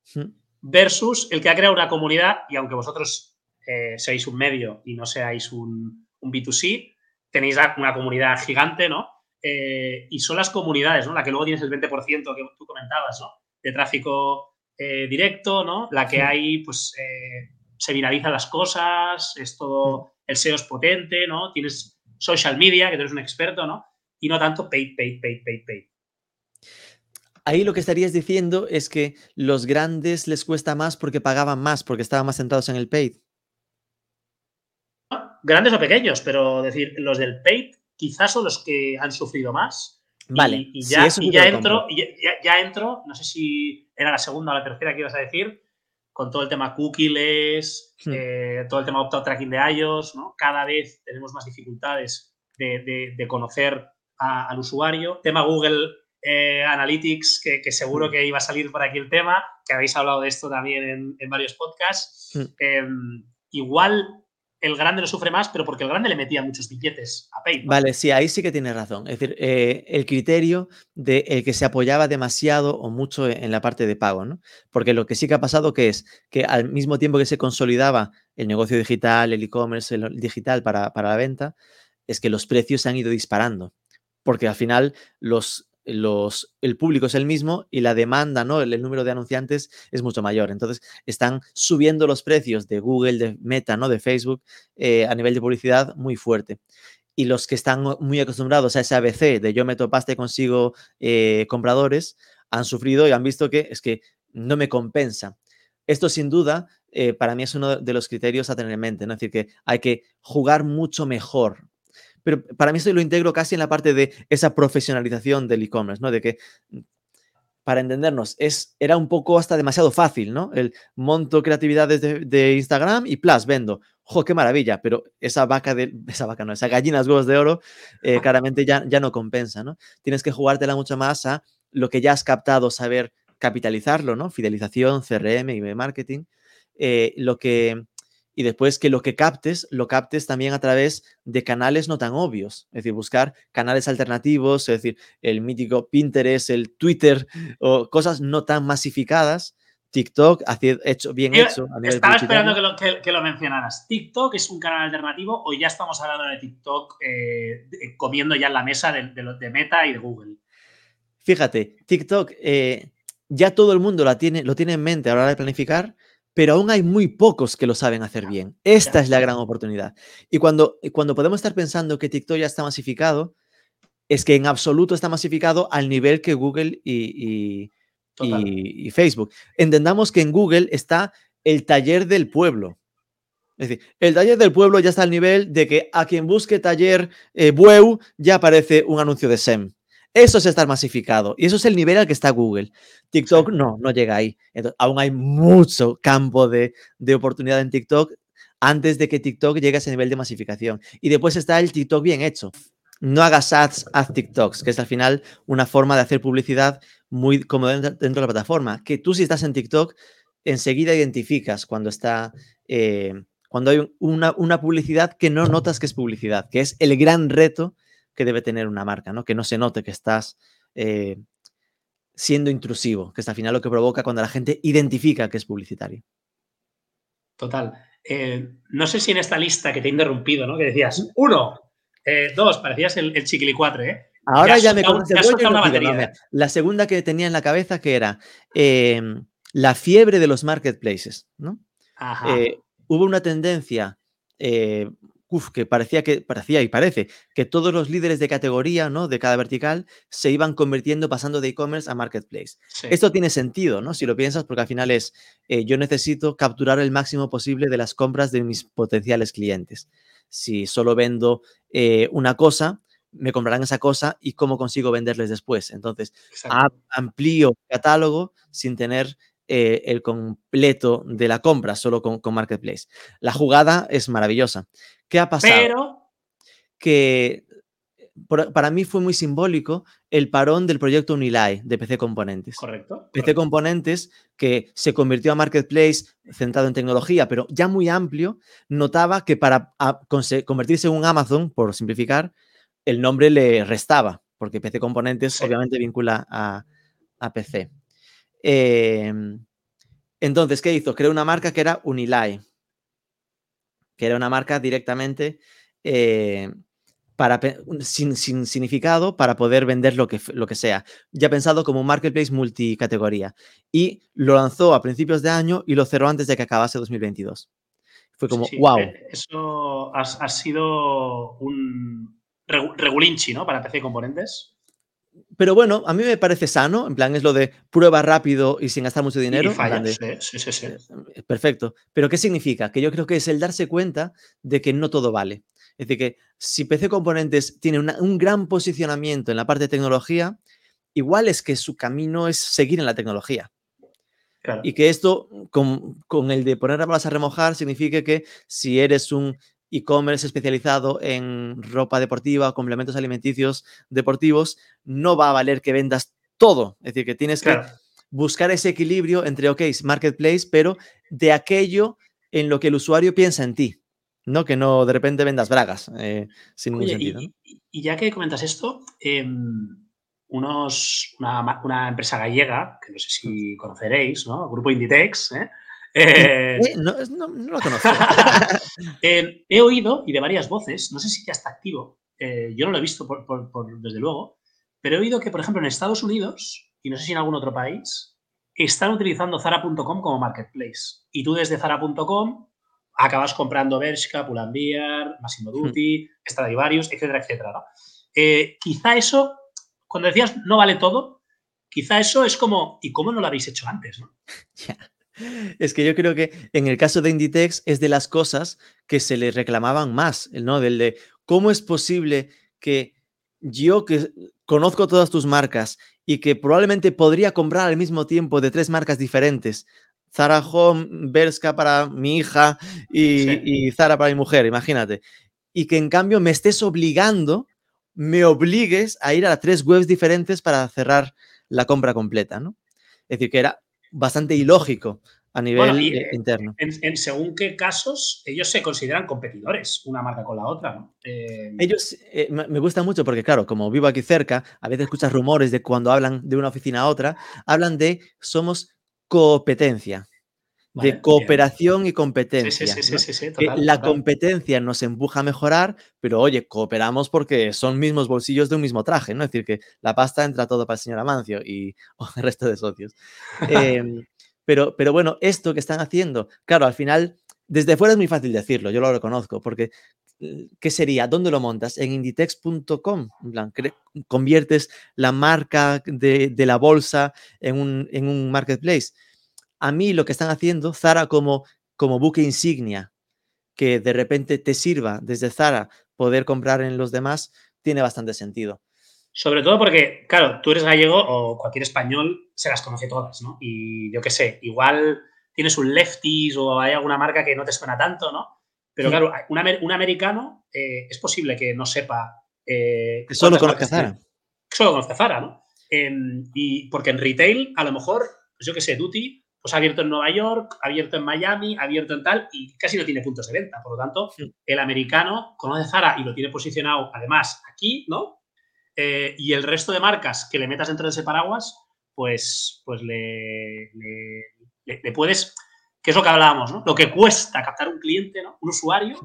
Versus el que ha creado una comunidad, y aunque vosotros eh, seáis un medio y no seáis un, un B2C, tenéis una comunidad gigante, ¿no? Eh, y son las comunidades, ¿no? La que luego tienes el 20% que tú comentabas, ¿no? De tráfico eh, directo, ¿no? La que hay, pues, eh, se viralizan las cosas, es todo, el SEO es potente, ¿no? Tienes social media, que tú eres un experto, ¿no? Y no tanto paid, paid, paid, paid, paid. Ahí lo que estarías diciendo es que los grandes les cuesta más porque pagaban más, porque estaban más centrados en el paid. Grandes o pequeños, pero decir, los del paid quizás son los que han sufrido más. Vale. Y, ya, ya entro, ya, entro, no sé si era la segunda o la tercera que ibas a decir, con todo el tema cookies, hmm. eh, todo el tema opt tracking de iOS, ¿no? Cada vez tenemos más dificultades de, conocer al usuario. Tema Google eh, Analytics, que, seguro hmm. que iba a salir por aquí el tema, que habéis hablado de esto también en, varios podcasts. Hmm. Em, igual el grande lo sufre más, pero porque el grande le metía muchos billetes a PayPal. Vale, sí, ahí sí que tienes razón. Es decir, eh, el criterio de el que se apoyaba demasiado o mucho en la parte de pago, ¿no? Porque lo que sí que ha pasado que es que al mismo tiempo que se consolidaba el negocio digital, el e-commerce, el digital para, para la venta, es que los precios se han ido disparando. Porque al final los los, el público es el mismo y la demanda, ¿no? El, número de anunciantes es mucho mayor. Entonces, están subiendo los precios de Google, de Meta, ¿no? De Facebook eh, a nivel de publicidad muy fuerte. Y los que están muy acostumbrados a ese ABC de yo meto pasta y consigo eh, compradores, han sufrido y han visto que es que no me compensa. Esto sin duda eh, para mí es uno de los criterios a tener en mente, ¿no? Es decir, que hay que jugar mucho mejor pero para mí esto lo integro casi en la parte de esa profesionalización del e-commerce, ¿no? De que, para entendernos, es, era un poco hasta demasiado fácil, ¿no? El monto creatividades de, Instagram y plus, vendo. ¡Jo, qué maravilla! Pero esa vaca de, esa vaca no, esa gallina huevos de oro, eh, claramente ya, ya no compensa, ¿no? Tienes que jugártela mucho más a lo que ya has captado, saber capitalizarlo, ¿no? Fidelización, CRM y marketing. Eh, lo que y después que lo que captes, lo captes también a través de canales no tan obvios, es decir, buscar canales alternativos, es decir, el mítico Pinterest, el Twitter o cosas no tan masificadas. TikTok, hecho, bien hecho. estaba esperando que lo, mencionaras. ¿TikTok es un canal alternativo o ya estamos hablando de TikTok eh, comiendo ya en la mesa de, de, Meta y de Google? Fíjate, TikTok eh, ya todo el mundo la tiene, lo tiene en mente a la hora de planificar, pero aún hay muy pocos que lo saben hacer bien. Esta es la gran oportunidad. Y cuando, cuando podemos estar pensando que TikTok ya está masificado, es que en absoluto está masificado al nivel que Google y, y, Facebook. Entendamos que en Google está el taller del pueblo. Es decir, el taller del pueblo ya está al nivel de que a quien busque taller eh, Bueu ya aparece un anuncio de SEM. Eso es estar masificado y eso es el nivel al que está Google. TikTok no, no llega ahí. Entonces, aún hay mucho campo de, de oportunidad en TikTok antes de que TikTok llegue a ese nivel de masificación. Y después está el TikTok bien hecho. No hagas ads, haz TikToks, que es al final una forma de hacer publicidad muy cómoda dentro, de la plataforma. Que tú si estás en TikTok, enseguida identificas cuando está... Eh, cuando hay una, una publicidad que no notas que es publicidad, que es el gran reto que debe tener una marca, ¿no? Que no se note que estás eh, siendo intrusivo, que es al final lo que provoca cuando la gente identifica que es publicitario. Total. Eh, no sé si en esta lista que te he interrumpido, ¿no? Que decías, uno, eh, dos, parecías el, el chiquilicuatre, ¿eh? Ahora ya, me una La segunda que tenía en la cabeza que era em, la fiebre de los marketplaces, ¿no? hubo una tendencia que parecía que parecía y parece que todos los líderes de categoría, ¿no? De cada vertical se iban convirtiendo, pasando de e-commerce a marketplace. Esto tiene sentido, ¿no? Si lo piensas, porque al final es eh, yo necesito capturar el máximo posible de las compras de mis potenciales clientes. Si solo vendo eh, una cosa, me comprarán esa cosa y cómo consigo venderles después. Entonces, amplío catálogo sin tener eh, el completo de la compra solo con, Marketplace. La jugada es maravillosa. ¿Qué ha pasado? Pero... Que para mí fue muy simbólico el parón del proyecto Unilai de PC Componentes. Correcto. PC Componentes, que se convirtió a Marketplace centrado en tecnología, pero ya muy amplio, notaba que para convertirse en un Amazon, por simplificar, el nombre le restaba, porque PC Componentes obviamente vincula a, a PC. Em, entonces, ¿qué hizo? Creó una marca que era Unilai, que era una marca directamente eh, para, sin, significado para poder vender lo que, lo que sea. Ya pensado como un marketplace multicategoría. Y lo lanzó a principios de año y lo cerró antes de que acabase 2022. Fue como, wow. Eh, eso ha, ha sido un regulinchi, ¿no? Para PC Componentes. Pero bueno, a mí me parece sano, en plan es lo de prueba rápido y sin gastar mucho dinero. sí, sí, sí, eh, Perfecto. Pero ¿qué significa? Que yo creo que es el darse cuenta de que no todo vale. Es decir, que si PC Componentes tiene un gran posicionamiento en la parte de tecnología, igual es que su camino es seguir en la tecnología. Y que esto, con, con, el de poner a balas a remojar, significa que si eres un e-commerce especializado en ropa deportiva complementos alimenticios deportivos, no va a valer que vendas todo. Es decir, que tienes que buscar ese equilibrio entre, ok, marketplace, pero de aquello en lo que el usuario piensa en ti. No que no de repente vendas bragas eh, sin ningún sentido. Y, ya que comentas esto, em, unos, una, una, empresa gallega, que no sé si conoceréis, ¿no? Grupo Inditex, ¿eh? Eh, eh, no, lo conozco. Eh, he oído, y de varias voces, no sé si ya está activo, yo no lo he visto desde luego, pero he oído que, por ejemplo, en Estados Unidos, y no sé si en algún otro país, están utilizando Zara.com como marketplace. Y tú desde Zara.com acabas comprando Bershka, Pull&Bear, Massimo hmm. Dutti, Stradivarius, etcétera, etcétera. Quizá eso, cuando decías no vale todo, quizá eso es como, ¿y cómo no lo habéis hecho antes? ¿no? Es que yo creo que en el caso de Inditex es de las cosas que se le reclamaban más, ¿no? Del de cómo es posible que yo que conozco todas tus marcas y que probablemente podría comprar al mismo tiempo de tres marcas diferentes, Zara Home, Berska para mi hija y, y Zara para mi mujer, imagínate, y que en cambio me estés obligando, me obligues a ir a tres webs diferentes para cerrar la compra completa, ¿no? Es decir, que era bastante ilógico a nivel eh, interno. En, según qué casos, ellos se consideran competidores, una marca con la otra, ¿no? Eh, ellos, eh, me gusta mucho porque, claro, como vivo aquí cerca, a veces escuchas rumores de cuando hablan de una oficina a otra, hablan de somos competencia. De cooperación y competencia. Sí, sí, sí, sí la competencia nos empuja a mejorar, pero oye, cooperamos porque son mismos bolsillos de un mismo traje, ¿no? Es decir, que la pasta entra todo para el señor Amancio y el resto de socios. Em, pero, pero bueno, esto que están haciendo, claro, al final, desde fuera es muy fácil decirlo, yo lo reconozco, porque eh, ¿qué sería? ¿Dónde lo montas? En inditex.com. En conviertes la marca de, la bolsa en un, marketplace. A mí lo que están haciendo, Zara como, como buque insignia, que de repente te sirva desde Zara poder comprar en los demás, tiene bastante sentido. Sobre todo porque, claro, tú eres gallego o cualquier español se las conoce todas, ¿no? Y yo qué sé, igual tienes un Lefties o hay alguna marca que no te suena tanto, ¿no? Pero claro, un, americano eh, es posible que no sepa. Eh, que solo conozca Zara. Solo conozca Zara, ¿no? Em, y porque en retail, a lo mejor, pues yo qué sé, Duty, pues ha abierto en Nueva York, ha abierto en Miami, ha abierto en tal, y casi no tiene puntos de venta. Por lo tanto, el americano conoce Zara y lo tiene posicionado, además, aquí, ¿no? Eh, y el resto de marcas que le metas dentro de ese paraguas, pues, pues le, le, puedes, que es lo que hablábamos, ¿no? Lo que cuesta captar un cliente, ¿no? Un usuario,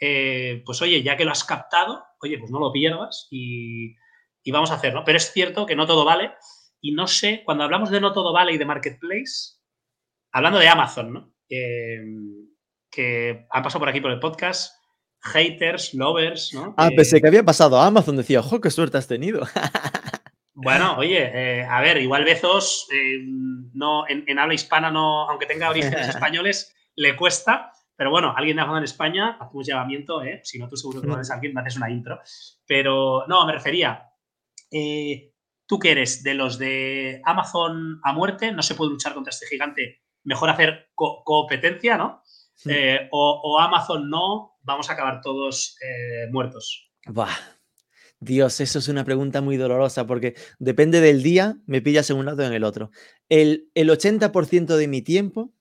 eh, pues oye, ya que lo has captado, oye, pues no lo pierdas y, vamos a hacer, ¿no? Pero es cierto que no todo vale y no sé, cuando hablamos de no todo vale y de marketplace, hablando de Amazon, ¿no? Eh, que han pasado por aquí por el podcast, haters, lovers, ¿no? Ah, pensé que había pasado a Amazon, decía, ojo, qué suerte has tenido. bueno, oye, eh, a ver, igual Bezos, eh, no, en, habla hispana, no, aunque tenga orígenes españoles, le cuesta, pero bueno, alguien de Amazon en España, hacemos llamamiento, ¿eh? si no tú seguro que conoces a alguien, me haces una intro, pero no, me refería, tú que eres de los de Amazon a muerte, no se puede luchar contra este gigante, mejor hacer competencia, ¿no? o, o Amazon no, vamos a acabar todos eh, muertos? Dios, eso es una pregunta muy dolorosa porque depende del día, me pillas en un lado o en el otro. El, 80% de mi tiempo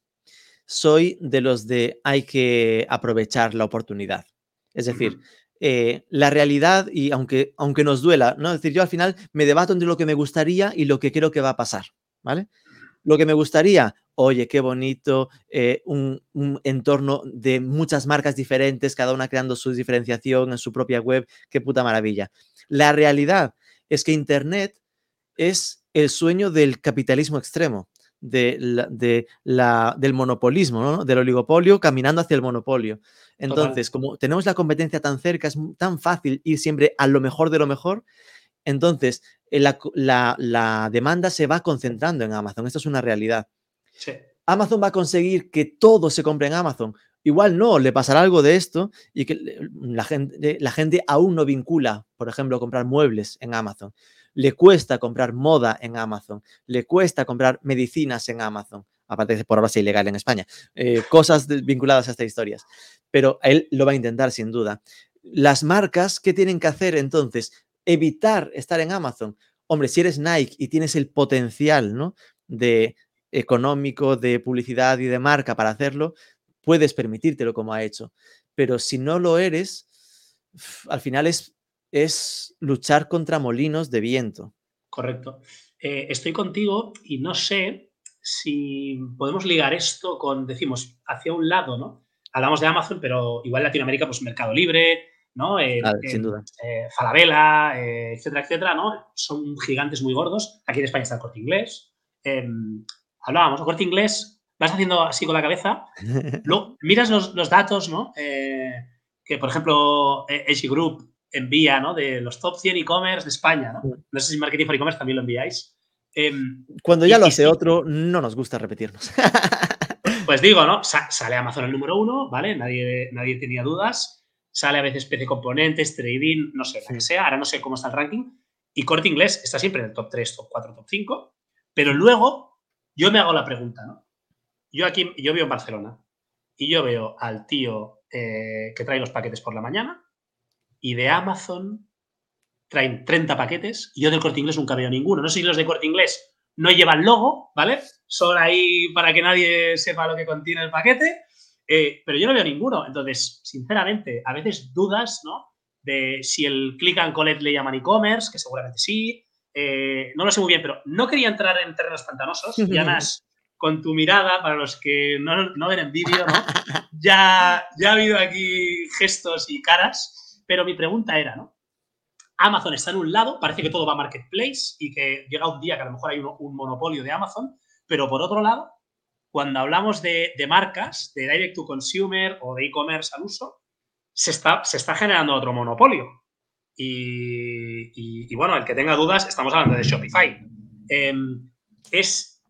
soy de los de hay que aprovechar la oportunidad. Es decir, eh, la realidad, y aunque, aunque nos duela, ¿no? Es decir, yo al final me debato entre lo que me gustaría y lo que creo que va a pasar, ¿vale? Lo que me gustaría, oye, qué bonito, eh, un, entorno de muchas marcas diferentes, cada una creando su diferenciación en su propia web, qué puta maravilla. La realidad es que Internet es el sueño del capitalismo extremo, de la, del monopolismo, del oligopolio caminando hacia el monopolio. Entonces, como tenemos la competencia tan cerca, es tan fácil ir siempre a lo mejor de lo mejor. Entonces, eh, la, la demanda se va concentrando en Amazon. Esto es una realidad. Amazon va a conseguir que todo se compre en Amazon. Igual no, le pasará algo de esto y que la gente, la gente aún no vincula, por ejemplo, comprar muebles en Amazon. Le cuesta comprar moda en Amazon. Le cuesta comprar medicinas en Amazon. Aparte de por ahora sea ilegal en España. Eh, cosas vinculadas a estas historias. Pero él lo va a intentar sin duda. Las marcas, ¿qué tienen que hacer entonces? Evitar estar en Amazon. Hombre, si eres Nike y tienes el potencial, ¿no? De, económico, de publicidad y de marca para hacerlo, puedes permitírtelo como ha hecho. Pero si no lo eres, al final es, es luchar contra molinos de viento. Correcto. Eh, estoy contigo y no sé si podemos ligar esto con, decimos, hacia un lado, ¿no? Hablamos de Amazon, pero igual Latinoamérica, pues Mercado Libre, ¿no? Ah, sin duda. Falabella, etcétera, etcétera, ¿no? Son gigantes muy gordos. Aquí en España está el corte inglés. Em, hablábamos, el corte inglés, vas haciendo así con la cabeza, lo, miras los, los, datos, ¿no? que, por ejemplo, Edge Group envía, ¿no? De los top 100 e-commerce de España, ¿no? No sé si Marketing for E-Commerce también lo enviáis. Em, Cuando ya lo hace otro, no nos gusta repetirnos. pues digo, ¿no? sale Amazon el número uno, ¿vale? Nadie, nadie tenía dudas. Sale a veces PC Componentes, Trading, no sé, la que sea. Ahora no sé cómo está el ranking. Y Corte Inglés está siempre en el top 3, top 4, top 5. Pero luego yo me hago la pregunta, ¿no? Yo aquí, yo vivo en Barcelona y yo veo al tío eh, que trae los paquetes por la mañana y de Amazon traen 30 paquetes y yo del corte inglés nunca veo ninguno. No sé si los de corte inglés no llevan logo, ¿vale? Son ahí para que nadie sepa lo que contiene el paquete, eh, pero yo no veo ninguno. Entonces, sinceramente, a veces dudas, ¿no? De si el click and collect le llaman e-commerce, que seguramente sí. Eh, no lo sé muy bien, pero no quería entrar en terrenos pantanosos. Y además, con tu mirada, para los que no, no ven en vídeo, ¿no? ya, ya ha habido aquí gestos y caras. Pero mi pregunta era, ¿no? Amazon está en un lado, parece que todo va a marketplace y que llega un día que a lo mejor hay un, monopolio de Amazon, pero por otro lado, cuando hablamos de, marcas, de direct to consumer o de e-commerce al uso, se está, generando otro monopolio. Y, bueno, el que tenga dudas, estamos hablando de Shopify. Em, es,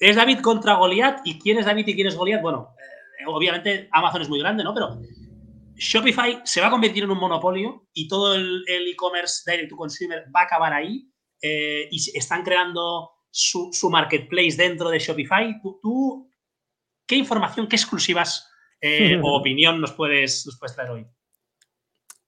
David contra Goliath. ¿Y quién es David y quién es Goliath? Bueno, eh, obviamente Amazon es muy grande, ¿no? Pero Shopify se va a convertir en un monopolio y todo el e-commerce direct to consumer va a acabar ahí eh, y están creando su, marketplace dentro de Shopify. ¿Tú, qué información, qué exclusivas eh, o opinión nos puedes, nos puedes traer hoy?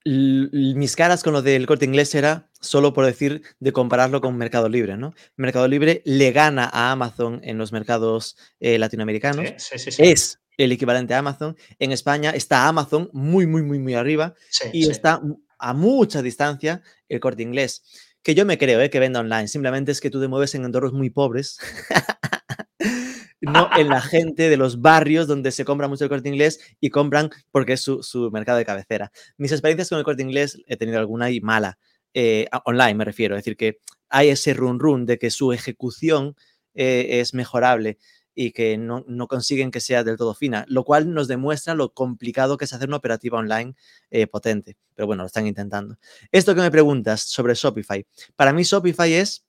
mis caras con lo del corte inglés era solo por decir de compararlo con Mercado Libre, ¿no? Mercado Libre le gana a Amazon en los mercados eh, latinoamericanos. Sí, sí, sí, es el equivalente a Amazon. En España está Amazon muy, muy, muy, muy arriba y está a mucha distancia el corte inglés. Que yo me creo ¿eh? que venda online, simplemente es que tú te mueves en entornos muy pobres. no en la gente de los barrios donde se compra mucho el corte inglés y compran porque es su, mercado de cabecera. Mis experiencias con el corte inglés he tenido alguna y mala. Eh, online me refiero, es decir, que hay ese run run de que su ejecución eh, es mejorable y que no, consiguen que sea del todo fina, lo cual nos demuestra lo complicado que es hacer una operativa online eh, potente. Pero bueno, lo están intentando. Esto que me preguntas sobre Shopify, para mí Shopify es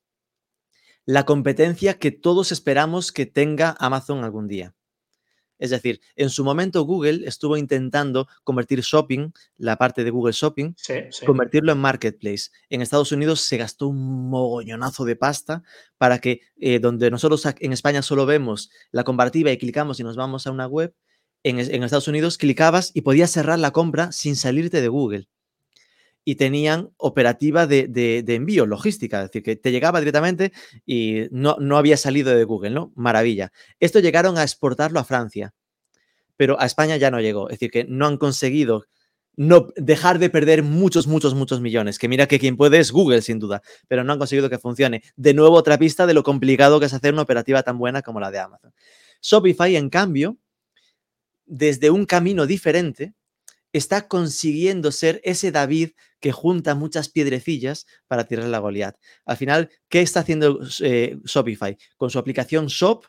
la competencia que todos esperamos que tenga Amazon algún día. Es decir, en su momento Google estuvo intentando convertir Shopping, la parte de Google Shopping, convertirlo en Marketplace. En Estados Unidos se gastó un mogollonazo de pasta para que donde eh, donde nosotros en España solo vemos la comparativa y clicamos y nos vamos a una web, en, en Estados Unidos clicabas y podías cerrar la compra sin salirte de Google y tenían operativa de, envío, logística, es decir, que te llegaba directamente y no, no había salido de Google, ¿no? Maravilla. Esto llegaron a exportarlo a Francia, pero a España ya no llegó, es decir, que no han conseguido no dejar de perder muchos, muchos, muchos millones, que mira que quien puede es Google, sin duda, pero no han conseguido que funcione. De nuevo, otra pista de lo complicado que es hacer una operativa tan buena como la de Amazon. Shopify, en cambio, desde un camino diferente, está consiguiendo ser ese David que junta muchas piedrecillas para tirar la Goliath. Al final, ¿qué está haciendo eh, Shopify? Con su aplicación Shop,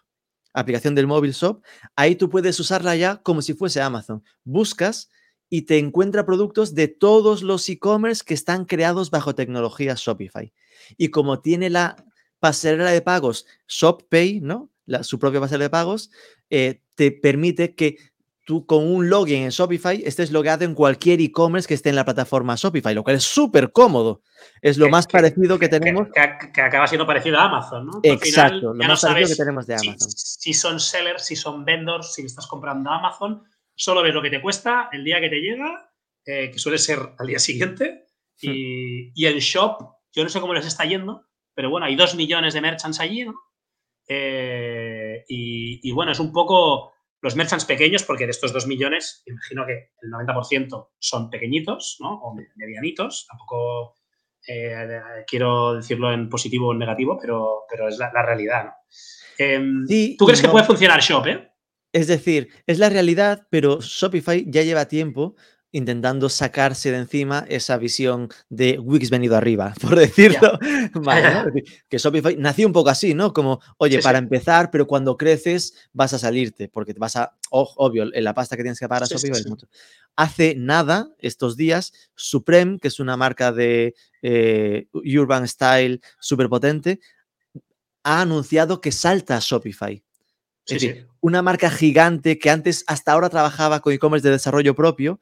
aplicación del móvil Shop, ahí tú puedes usarla ya como si fuese Amazon. Buscas y te encuentra productos de todos los e-commerce que están creados bajo tecnología Shopify. Y como tiene la pasarela de pagos ShopPay, ¿no? su propia pasarela de pagos, eh, te permite que tú con un login en Shopify estés logueado en cualquier e-commerce que esté en la plataforma Shopify, lo cual es súper cómodo. Es lo más parecido que, tenemos. Que, acaba siendo parecido a Amazon, ¿no? Exacto, lo más parecido que tenemos de Amazon. Si, son sellers, si son vendors, si estás comprando a Amazon, solo ves lo que te cuesta el día que te llega, eh, que suele ser al día siguiente. Hmm. Y, en Shop, yo no sé cómo les está yendo, pero bueno, hay dos millones de merchants allí, ¿no? Eh, y bueno, es un poco los merchants pequeños, porque de estos 2 millones, imagino que el 90% son pequeñitos, ¿no? O medianitos. Tampoco eh, quiero decirlo en positivo o en negativo, pero, pero es la, realidad, ¿no? Em, ¿Tú crees que puede funcionar Shop, eh? Es decir, es la realidad, pero Shopify ya lleva tiempo intentando sacarse de encima esa visión de Wix venido arriba, por decirlo. Que Shopify nació un poco así, ¿no? Como, oye, para empezar, pero cuando creces vas a salirte, porque te vas a, obvio, en la pasta que tienes que pagar a Shopify es mucho. Hace nada, estos días, Supreme, que es una marca de eh, Urban Style súper potente, ha anunciado que salta a Shopify. Es decir, una marca gigante que antes hasta ahora trabajaba con e-commerce de desarrollo propio,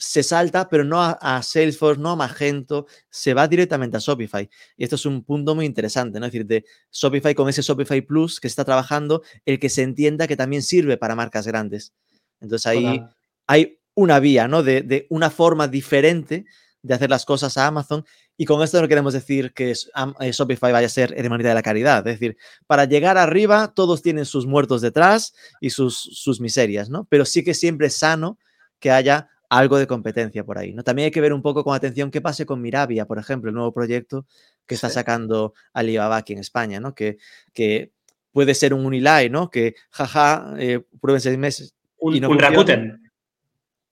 se salta, pero no a, Salesforce, no a Magento, se va directamente a Shopify. Y esto es un punto muy interesante, ¿no? Es decir, de Shopify con ese Shopify Plus que está trabajando, el que se entienda que también sirve para marcas grandes. Entonces ahí hay una vía, ¿no? De, de, una forma diferente de hacer las cosas a Amazon. Y con esto no queremos decir que eh, Shopify vaya a ser hermanita de la caridad. Es decir, para llegar arriba, todos tienen sus muertos detrás y sus, sus miserias, ¿no? Pero sí que siempre es sano que haya algo de competencia por ahí. ¿no? También hay que ver un poco con atención qué pase con Mirabia, por ejemplo, el nuevo proyecto que está sacando Alibaba aquí en España, ¿no? Que, que puede ser un Unilay, ¿no? Que jaja, eh, prueben seis meses. Un, un Rakuten.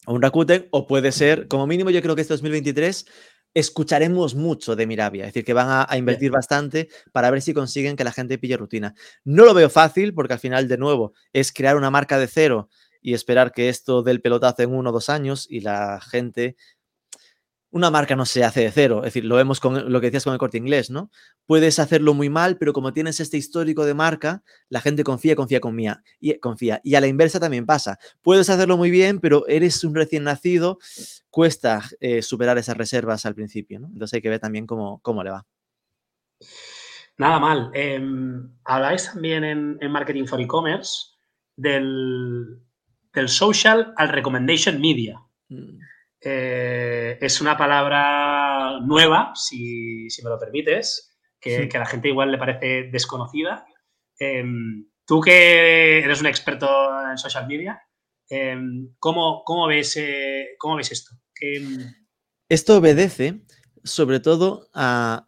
Un Rakuten, o puede ser, como mínimo, yo creo que este 2023 escucharemos mucho de Mirabia, es decir, que van a, invertir bastante para ver si consiguen que la gente pille rutina. No lo veo fácil porque al final, de nuevo, es crear una marca de cero y esperar que esto dé el pelotazo en uno o dos años y la gente... Una marca no se hace de cero, es decir, lo vemos con lo que decías con el corte inglés, ¿no? Puedes hacerlo muy mal, pero como tienes este histórico de marca, la gente confía, confía con mía, y confía. Y a la inversa también pasa. Puedes hacerlo muy bien, pero eres un recién nacido, cuesta eh, superar esas reservas al principio, ¿no? Entonces hay que ver también cómo, cómo le va. Nada mal. Em, habláis también en Marketing for E-Commerce del, del social al recommendation media. Mm. Eh, es una palabra nueva, si, me lo permites, que, a la gente igual le parece desconocida. Em, tú que eres un experto en social media, em, ¿cómo, ves, eh, ¿cómo, ves, esto? Esto obedece sobre todo a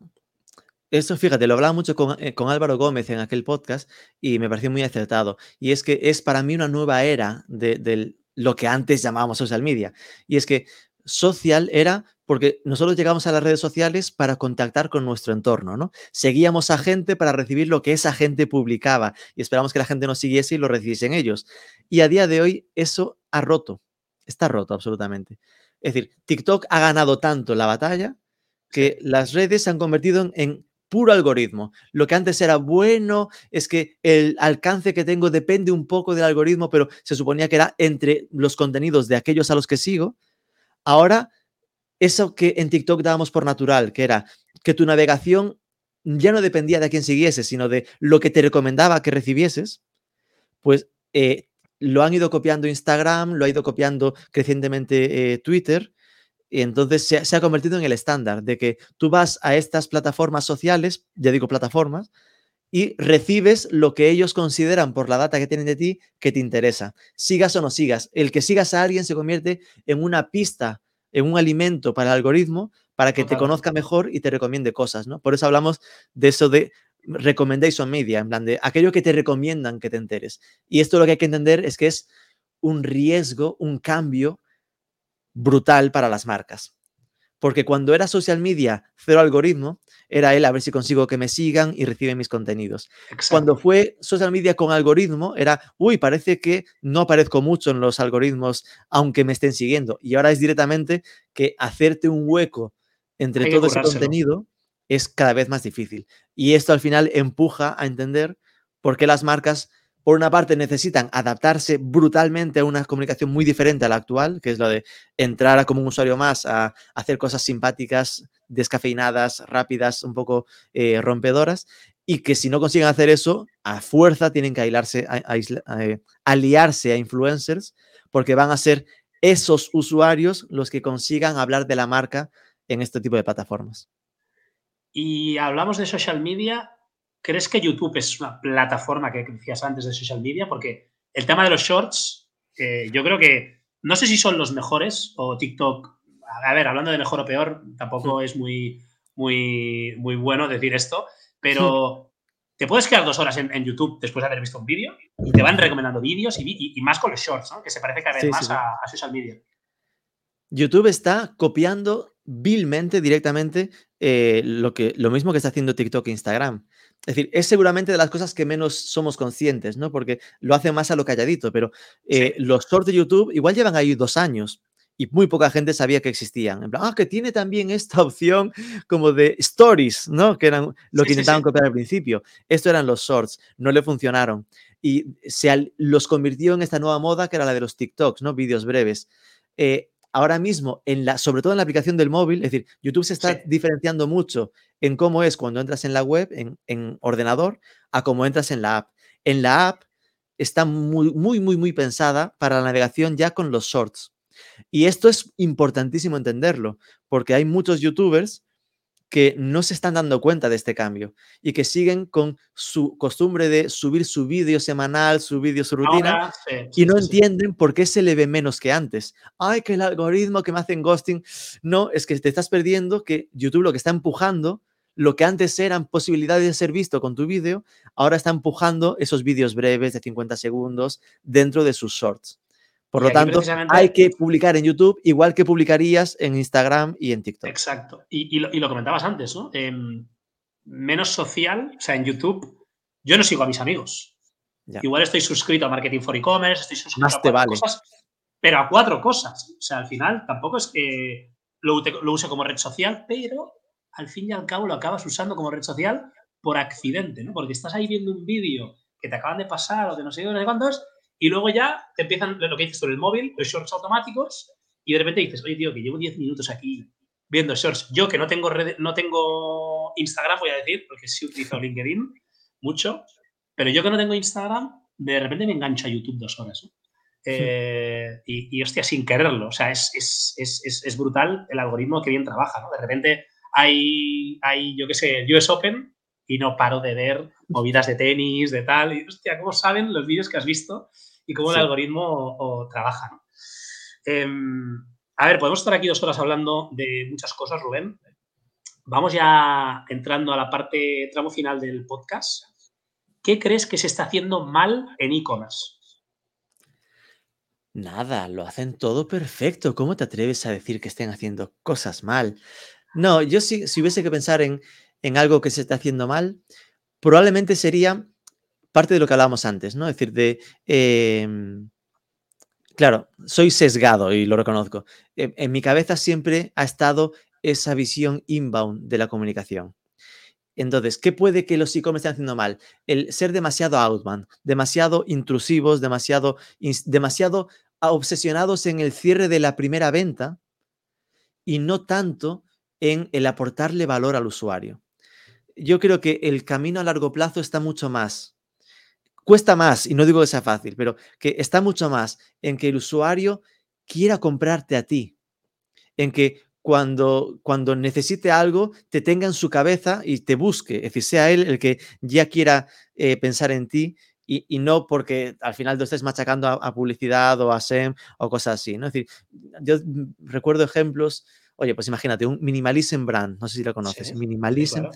eso, fíjate, lo hablaba mucho eh, con, Álvaro Gómez en aquel podcast y me pareció muy acertado. Y es que es para mí una nueva era de, lo que antes llamábamos social media. Y es que social era porque nosotros llegamos a las redes sociales para contactar con nuestro entorno, ¿no? Seguíamos a gente para recibir lo que esa gente publicaba y esperamos que la gente nos siguiese y lo recibiesen ellos. Y a día de hoy eso ha roto, está roto absolutamente. Es decir, TikTok ha ganado tanto la batalla que las redes se han convertido en puro algoritmo. Lo que antes era bueno es que el alcance que tengo depende un poco del algoritmo, pero se suponía que era entre los contenidos de aquellos a los que sigo. Ahora, eso que en TikTok dábamos por natural, que era que tu navegación ya no dependía de a quién siguieses, sino de lo que te recomendaba que recibieses, pues eh, lo han ido copiando Instagram, lo ha ido copiando crecientemente eh, Twitter y entonces se, ha convertido en el estándar de que tú vas a estas plataformas sociales, ya digo plataformas, y recibes lo que ellos consideran por la data que tienen de ti que te interesa. Sigas o no sigas. El que sigas a alguien se convierte en una pista, en un alimento para el algoritmo para que te conozca mejor y te recomiende cosas, ¿no? Por eso hablamos de eso de recommendation media, en plan de aquello que te recomiendan que te enteres. Y esto lo que hay que entender es que es un riesgo, un cambio brutal para las marcas. Porque cuando era social media, cero algoritmo, era él a ver si consigo que me sigan y reciben mis contenidos. Cuando fue social media con algoritmo, era, uy, parece que no aparezco mucho en los algoritmos, aunque me estén siguiendo. Y ahora es directamente que hacerte un hueco entre todo ese contenido es cada vez más difícil. Y esto al final empuja a entender por qué las marcas por una parte necesitan adaptarse brutalmente a una comunicación muy diferente a la actual, que es lo de entrar como un usuario más a, hacer cosas simpáticas, descafeinadas, rápidas, un poco eh, rompedoras, y que si no consiguen hacer eso, a fuerza tienen que aislarse, eh, aliarse a influencers, porque van a ser esos usuarios los que consigan hablar de la marca en este tipo de plataformas. Y hablamos de social media, ¿crees que YouTube es una plataforma que decías antes de social media? Porque el tema de los shorts, eh, yo creo que no sé si son los mejores o TikTok. A ver, hablando de mejor o peor, tampoco es muy, muy, muy bueno decir esto, pero te puedes quedar dos horas en, YouTube después de haber visto un vídeo y te van recomendando vídeos y, más con los shorts, ¿no? que se parece cada vez más a, social media. YouTube está copiando vilmente, directamente, eh, lo, que, lo mismo que está haciendo TikTok e Instagram. Es decir, es seguramente de las cosas que menos somos conscientes, ¿no? Porque lo hace más a lo calladito, pero eh, los shorts de YouTube igual llevan ahí dos años y muy poca gente sabía que existían. En plan, ah, que tiene también esta opción como de stories, ¿no? Que eran lo que intentaban copiar al principio. Esto eran los shorts, no le funcionaron. Y se los convirtió en esta nueva moda que era la de los TikToks, ¿no? Vídeos breves. Eh, ahora mismo, en la, sobre todo en la aplicación del móvil, es decir, YouTube se está diferenciando mucho en cómo es cuando entras en la web, en, en, ordenador, a cómo entras en la app. En la app está muy, muy, muy, muy pensada para la navegación ya con los shorts. Y esto es importantísimo entenderlo, porque hay muchos youtubers que no se están dando cuenta de este cambio y que siguen con su costumbre de subir su vídeo semanal, su vídeo, su rutina, y no entienden por qué se le ve menos que antes. Ay, que el algoritmo que me hacen ghosting. No, es que te estás perdiendo que YouTube lo que está empujando, lo que antes eran posibilidades de ser visto con tu vídeo, ahora está empujando esos vídeos breves de 50 segundos dentro de sus shorts. Por lo tanto, hay que publicar en YouTube igual que publicarías en Instagram y en TikTok. Exacto. Y, lo, comentabas antes, ¿no? Em, menos social, o sea, en YouTube, yo no sigo a mis amigos. Igual estoy suscrito a Marketing for E-Commerce, estoy suscrito a cuatro cosas, pero a cuatro cosas. O sea, al final tampoco es que lo, lo use como red social, pero al fin y al cabo lo acabas usando como red social por accidente, ¿no? Porque estás ahí viendo un vídeo que te acaban de pasar o que no sé, no sé cuántos, y luego ya te empiezan lo que dices sobre el móvil, los shorts automáticos, y de repente dices, oye, tío, que llevo 10 minutos aquí viendo shorts. Yo que no tengo, no tengo Instagram, voy a decir, porque sí utilizo LinkedIn mucho, pero yo que no tengo Instagram, de repente me engancho a YouTube dos horas. Eh, y, y, hostia, sin quererlo. O sea, es, es, es, es, brutal el algoritmo que bien trabaja, ¿no? De repente hay, hay yo qué sé, US Open y no paro de ver movidas de tenis, de tal. Y hostia, ¿cómo saben los vídeos que has visto? Y cómo el algoritmo trabaja. Em, a ver, podemos estar aquí dos horas hablando de muchas cosas, Rubén. Vamos ya entrando a la parte, tramo final del podcast. ¿Qué crees que se está haciendo mal en e-commerce? Nada, lo hacen todo perfecto. ¿Cómo te atreves a decir que estén haciendo cosas mal? No, yo si, si hubiese que pensar en, en algo que se está haciendo mal, probablemente sería parte de lo que hablábamos antes, ¿no? Es decir, de... Em, claro, soy sesgado y lo reconozco. En, en, mi cabeza siempre ha estado esa visión inbound de la comunicación. Entonces, ¿qué puede que los e-commerce estén haciendo mal? El ser demasiado outbound, demasiado intrusivos, demasiado, demasiado obsesionados en el cierre de la primera venta y no tanto en el aportarle valor al usuario. Yo creo que el camino a largo plazo está mucho más cuesta más, y no digo que sea fácil, pero que está mucho más en que el usuario quiera comprarte a ti, en que cuando, cuando necesite algo te tenga en su cabeza y te busque, es decir, sea él el que ya quiera eh, pensar en ti y, no porque al final tú estés machacando a, publicidad o a SEM o cosas así, ¿no? Es decir, yo recuerdo ejemplos, oye, pues imagínate, un Minimalism Brand, no sé si lo conoces, Minimalism, Ah,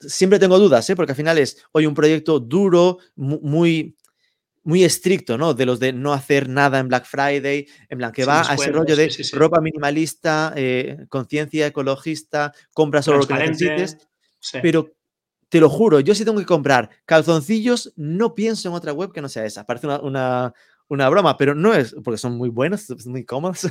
siempre tengo dudas, ¿eh? porque al final es hoy un proyecto duro, muy, muy estricto, ¿no? De los de no hacer nada en Black Friday, en plan que va a ese rollo de ropa minimalista, eh, conciencia ecologista, compra solo lo que necesites. Pero te lo juro, yo si tengo que comprar calzoncillos, no pienso en otra web que no sea esa. Parece una, una, broma, pero no es, porque son muy buenos, muy cómodos,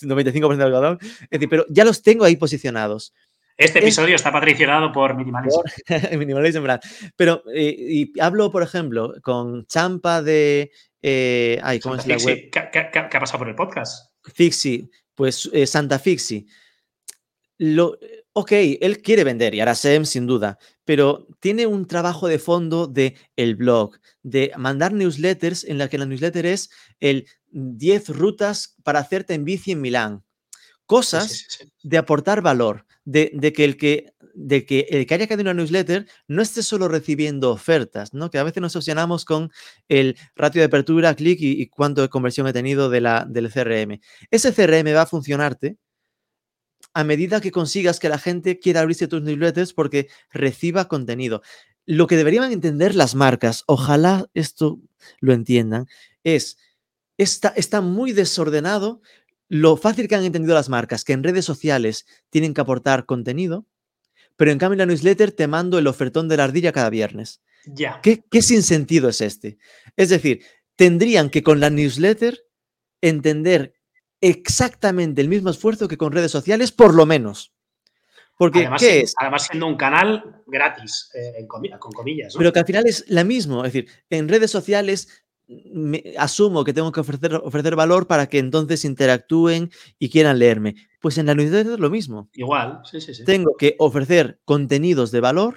95% de algodón. Es decir, pero ya los tengo ahí posicionados. Este episodio está patrocinado por Minimalism. Minimalism Brand. Pero, eh, y hablo, por ejemplo, con Champa de. Eh, ay, ¿cómo es la web? ¿Qué, ha pasado por el podcast? Fixi, pues eh, Santa Fixi. Lo, ok, él quiere vender y ahora SEM sin duda, pero tiene un trabajo de fondo de el blog, de mandar newsletters en la que la newsletter es el 10 rutas para hacerte en bici en Milán. Cosas de aportar valor de, que el que de que el que haya caído una newsletter no esté solo recibiendo ofertas, ¿no? Que a veces nos obsesionamos con el ratio de apertura, clic y, cuánto de conversión he tenido de la, del CRM. Ese CRM va a funcionarte a medida que consigas que la gente quiera abrirse tus newsletters porque reciba contenido. Lo que deberían entender las marcas, ojalá esto lo entiendan, es, está, está muy desordenado lo fácil que han entendido las marcas, que en redes sociales tienen que aportar contenido, pero en cambio en la newsletter te mando el ofertón de la ardilla cada viernes. Ya. ¿Qué, qué sinsentido es este? Es decir, tendrían que con la newsletter entender exactamente el mismo esfuerzo que con redes sociales, por lo menos. Porque, además, ¿qué es? además siendo un canal gratis, eh, en comi- con comillas. ¿no? Pero que al final es la mismo. Es decir, en redes sociales me- asumo que tengo que ofrecer, ofrecer valor para que entonces interactúen y quieran leerme. Pues en la newsletter es lo mismo. Igual, sí, sí, sí. Tengo que ofrecer contenidos de valor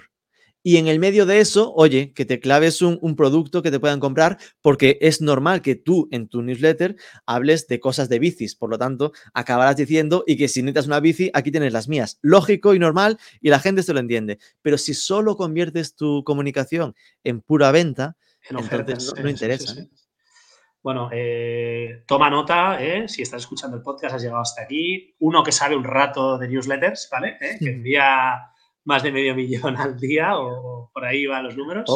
y en el medio de eso, oye, que te claves un, un producto que te puedan comprar, porque es normal que tú en tu newsletter hables de cosas de bicis. Por lo tanto, acabarás diciendo y que si necesitas una bici, aquí tienes las mías. Lógico y normal y la gente se lo entiende. Pero si solo conviertes tu comunicación en pura venta, Entonces, no- no interesa, sí, sí. Bueno, eh, toma nota, eh, si estás escuchando el podcast, has llegado hasta aquí. Uno que sabe un rato de newsletters, ¿vale? Eh, que envía más de medio millón al día o, por ahí van los números.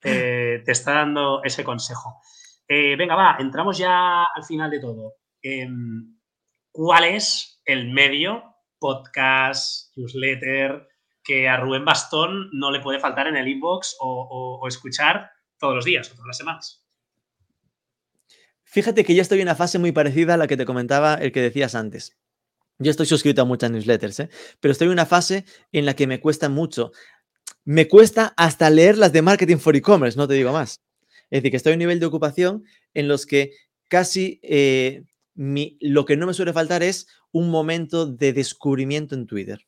te está dando ese consejo. Venga, va, entramos ya al final de todo. Em, ¿Cuál es el medio, podcast, newsletter, que a Rubén Bastón no le puede faltar en el inbox o, o- o escuchar todos los días o todas las semanas? Fíjate que yo estoy en una fase muy parecida a la que te comentaba el que decías antes. Yo estoy suscrito a muchas newsletters, ¿eh? pero estoy en una fase en la que me cuesta mucho. Me cuesta hasta leer las de marketing for e-commerce, no te digo más. Es decir, que estoy en un nivel de ocupación en los que casi eh, lo que no me suele faltar es un momento de descubrimiento en Twitter,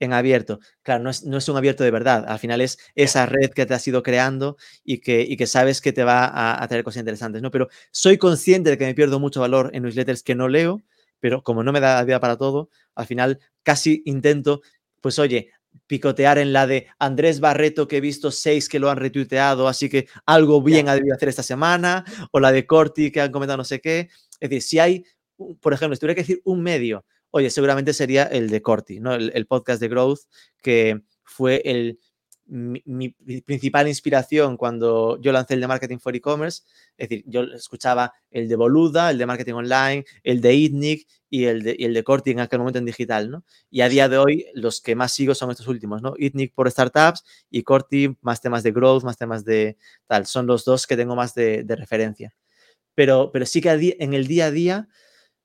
en abierto. Claro, no es, no es un abierto de verdad, al final es esa red que te has ido creando y que, y que sabes que te va a, a traer cosas interesantes, ¿no? Pero soy consciente de que me pierdo mucho valor en newsletters que no leo, pero como no me da la vida para todo, al final casi intento, pues oye, picotear en la de Andrés Barreto, que he visto seis que lo han retuiteado, así que algo bien ha debido hacer esta semana, o la de Corti, que han comentado no sé qué. Es decir, si hay, por ejemplo, si tuviera que decir un medio, oye, seguramente sería el de Corti, ¿no? El, podcast de Growth, que fue mi, principal inspiración cuando yo lancé el de Marketing for E-Commerce. Es decir, yo escuchaba el de Boluda, el de Marketing Online, el de ITNIC y el de, y Corti en aquel momento en digital, ¿no? Y a día de hoy los que más sigo son estos últimos, ¿no? ITNIC por startups y Corti más temas de growth, más temas de tal. Son los dos que tengo más de, de referencia. Pero, pero sí que en el día a día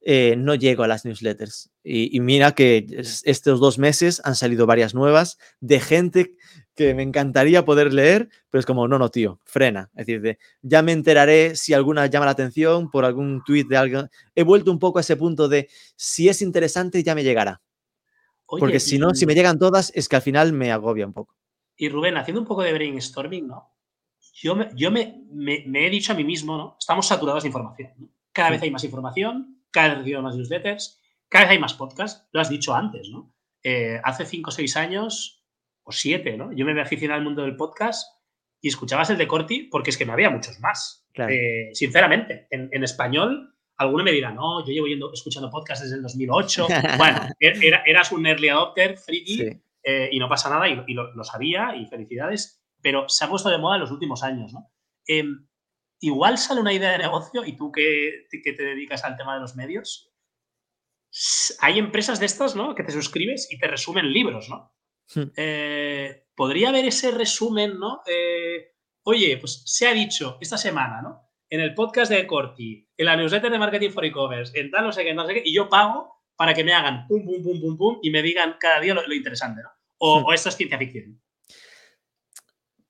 eh, no llego a las newsletters. Y, y mira que es- estos dos meses han salido varias nuevas de gente que me encantaría poder leer, pero es como, no, no, tío, frena. Es decir, de, ya me enteraré si alguna llama la atención por algún tweet de alguien. He vuelto un poco a ese punto de, si es interesante, ya me llegará. Oye, Porque si no, si y- me llegan todas, es que al final me agobia un poco. Y Rubén, haciendo un poco de brainstorming, ¿no? Yo me, yo me, me- me he dicho a mí mismo, ¿no? Estamos saturados de información. ¿no? Cada vez hay más información, cada vez recibo más newsletters, cada vez hay más podcasts. Lo has dicho antes, ¿no? Eh, hace cinco o seis años, o siete, ¿no? Yo me había aficionado al mundo del podcast y escuchabas el de Corti porque es que no había muchos más. Claro. Eh, sinceramente, en, en español, alguno me dirá, no, yo llevo yendo, escuchando podcasts desde el 2008. bueno, er- era- eras un early adopter, friki, Sí. eh, y no pasa nada, y, y lo, lo sabía, y felicidades, pero se ha puesto de moda en los últimos años, ¿no? Igual sale una idea de negocio, y tú que, que te dedicas al tema de los medios, hay empresas de estas, ¿no? Que te suscribes y te resumen libros, ¿no? Hmm. Eh, Podría haber ese resumen, ¿no? Eh, oye, pues se ha dicho esta semana, ¿no? En el podcast de Corti, en la newsletter de Marketing for E-Commerce, en tal no sé qué, no sé qué, y yo pago para que me hagan pum, pum, pum, pum, pum, y me digan cada día lo, lo interesante, ¿no? O, Hmm. o esto es ciencia ficción.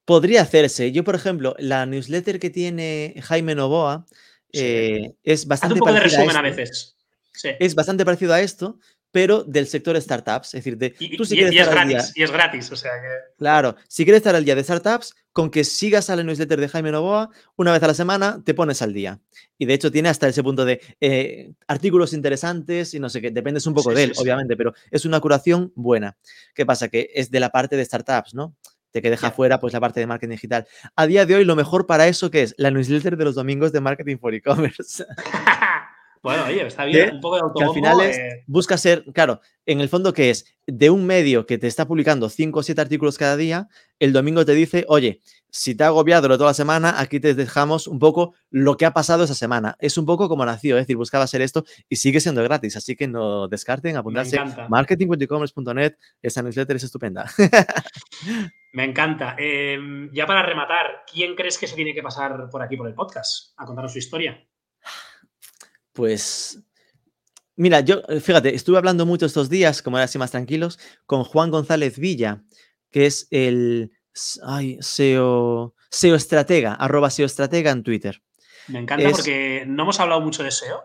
Podría hacerse. Yo, por ejemplo, la newsletter que tiene Jaime Novoa eh, es Haz bastante un poco de a resumen a esto. veces. Sí. Es bastante parecido a esto, pero del sector startups. Es decir, de, Y, tú si y- quieres y es estar al día- gratis, y es gratis, o sea que... Claro, si quieres estar al día de startups, con que sigas a la newsletter de Jaime Novoa, una vez a la semana te pones al día. Y de hecho tiene hasta ese punto de eh, artículos interesantes y no sé qué, dependes un poco Sí, de él, sí. obviamente, pero es una curación buena. ¿Qué pasa? Que es de la parte de startups, ¿no? Te que deja fuera pues la parte de marketing digital. A día de hoy lo mejor para eso que es la newsletter de los domingos de marketing for e-commerce. Bueno, oye, está bien, un poco de autobombo. al final es, eh. busca ser, claro, en el fondo que es de un medio que te está publicando 5 o 7 artículos cada día, el domingo te dice, oye, si te ha agobiado toda la semana, aquí te dejamos un poco lo que ha pasado esa semana. Es un poco como nació, es decir, buscaba hacer esto y sigue siendo gratis, así que no descarten, apuntarse marketing.ecommerce.net, esa newsletter es estupenda. Me encanta. Em, ya para rematar, ¿quién crees que se tiene que pasar por aquí por el podcast a contarnos su historia? Pues Mira, yo, eh, fíjate, estuve hablando mucho estos días, como era así más tranquilos, con Juan González Villa, que es el ay, SEO, SEO estratega, arroba SEO estratega en Twitter. Me encanta porque no hemos hablado mucho de SEO.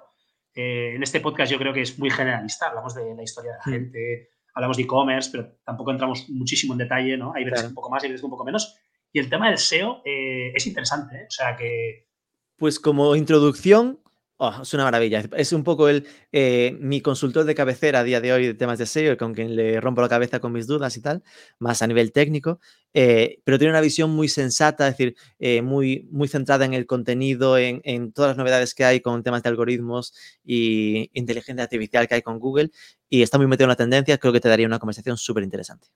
Eh, en este podcast yo creo que es muy generalista, hablamos de la historia de la mm. gente, hablamos de e-commerce, pero tampoco entramos muchísimo en detalle, ¿no? Hay veces un poco más, hay veces un poco menos. Y el tema del SEO eh, es interesante, O sea que... Pues como introducción, Oh, es una maravilla. Es un poco el, eh, mi consultor de cabecera a día de hoy de temas de SEO, con quien le rompo la cabeza con mis dudas y tal, más a nivel técnico, eh, pero tiene una visión muy sensata, es decir, eh, muy, muy centrada en el contenido, en, en, todas las novedades que hay con temas de algoritmos y inteligencia artificial que hay con Google, y está muy metido en la tendencia, creo que te daría una conversación súper interesante.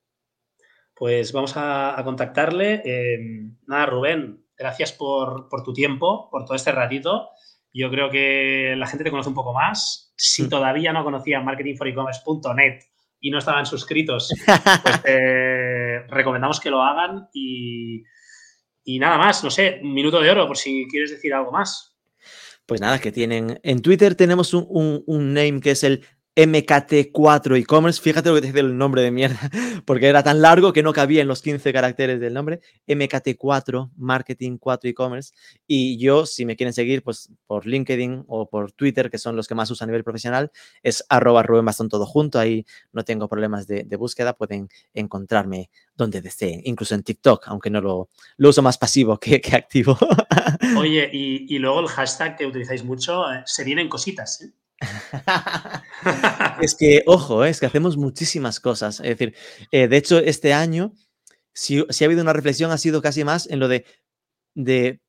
Pues vamos a, contactarle. nada, Rubén, gracias por, por tu tiempo, por todo este ratito. Yo creo que la gente te conoce un poco más. Si mm. todavía no conocían marketingforecommerce.net y no estaban suscritos, pues recomendamos que lo hagan y, nada más, no sé, un minuto de oro por si quieres decir algo más. Pues nada, que tienen. En Twitter tenemos un, un name que es el MKT4 e-commerce. Fíjate lo que te dice el nombre de mierda, porque era tan largo que no cabía en los 15 caracteres del nombre. MKT4, Marketing 4 e-commerce. Y yo, si me quieren seguir, pues por LinkedIn o por Twitter, que son los que más uso a nivel profesional, es arroba Rubén Bastón todo junto. Ahí no tengo problemas de, búsqueda, pueden encontrarme donde deseen, incluso en TikTok, aunque no lo, lo uso más pasivo que, activo. Oye, y, y, luego el hashtag que utilizáis mucho, eh, se vienen cositas, ¿eh? es que, ojo, es que hacemos muchísimas cosas. Es decir, eh, de hecho, este año, si, ha habido una reflexión, ha sido casi más en lo de, de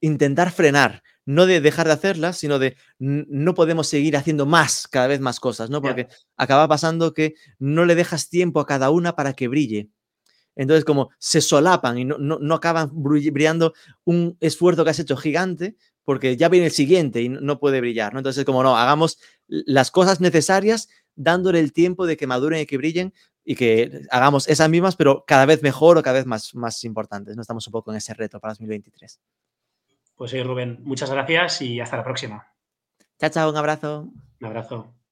intentar frenar, no de dejar de hacerlas, sino de no podemos seguir haciendo más, cada vez más cosas, ¿no? Porque acaba pasando que no le dejas tiempo a cada una para que brille. Entonces, como se solapan y no, no, no acaban brillando un esfuerzo que has hecho gigante, porque ya viene el siguiente y no puede brillar, ¿no? Entonces, como no, hagamos las cosas necesarias dándole el tiempo de que maduren y que brillen y que hagamos esas mismas, pero cada vez mejor o cada vez más, más importantes. No estamos un poco en ese reto para 2023. Pues sí, Rubén, muchas gracias y hasta la próxima. Chao, chao, un abrazo. Un abrazo.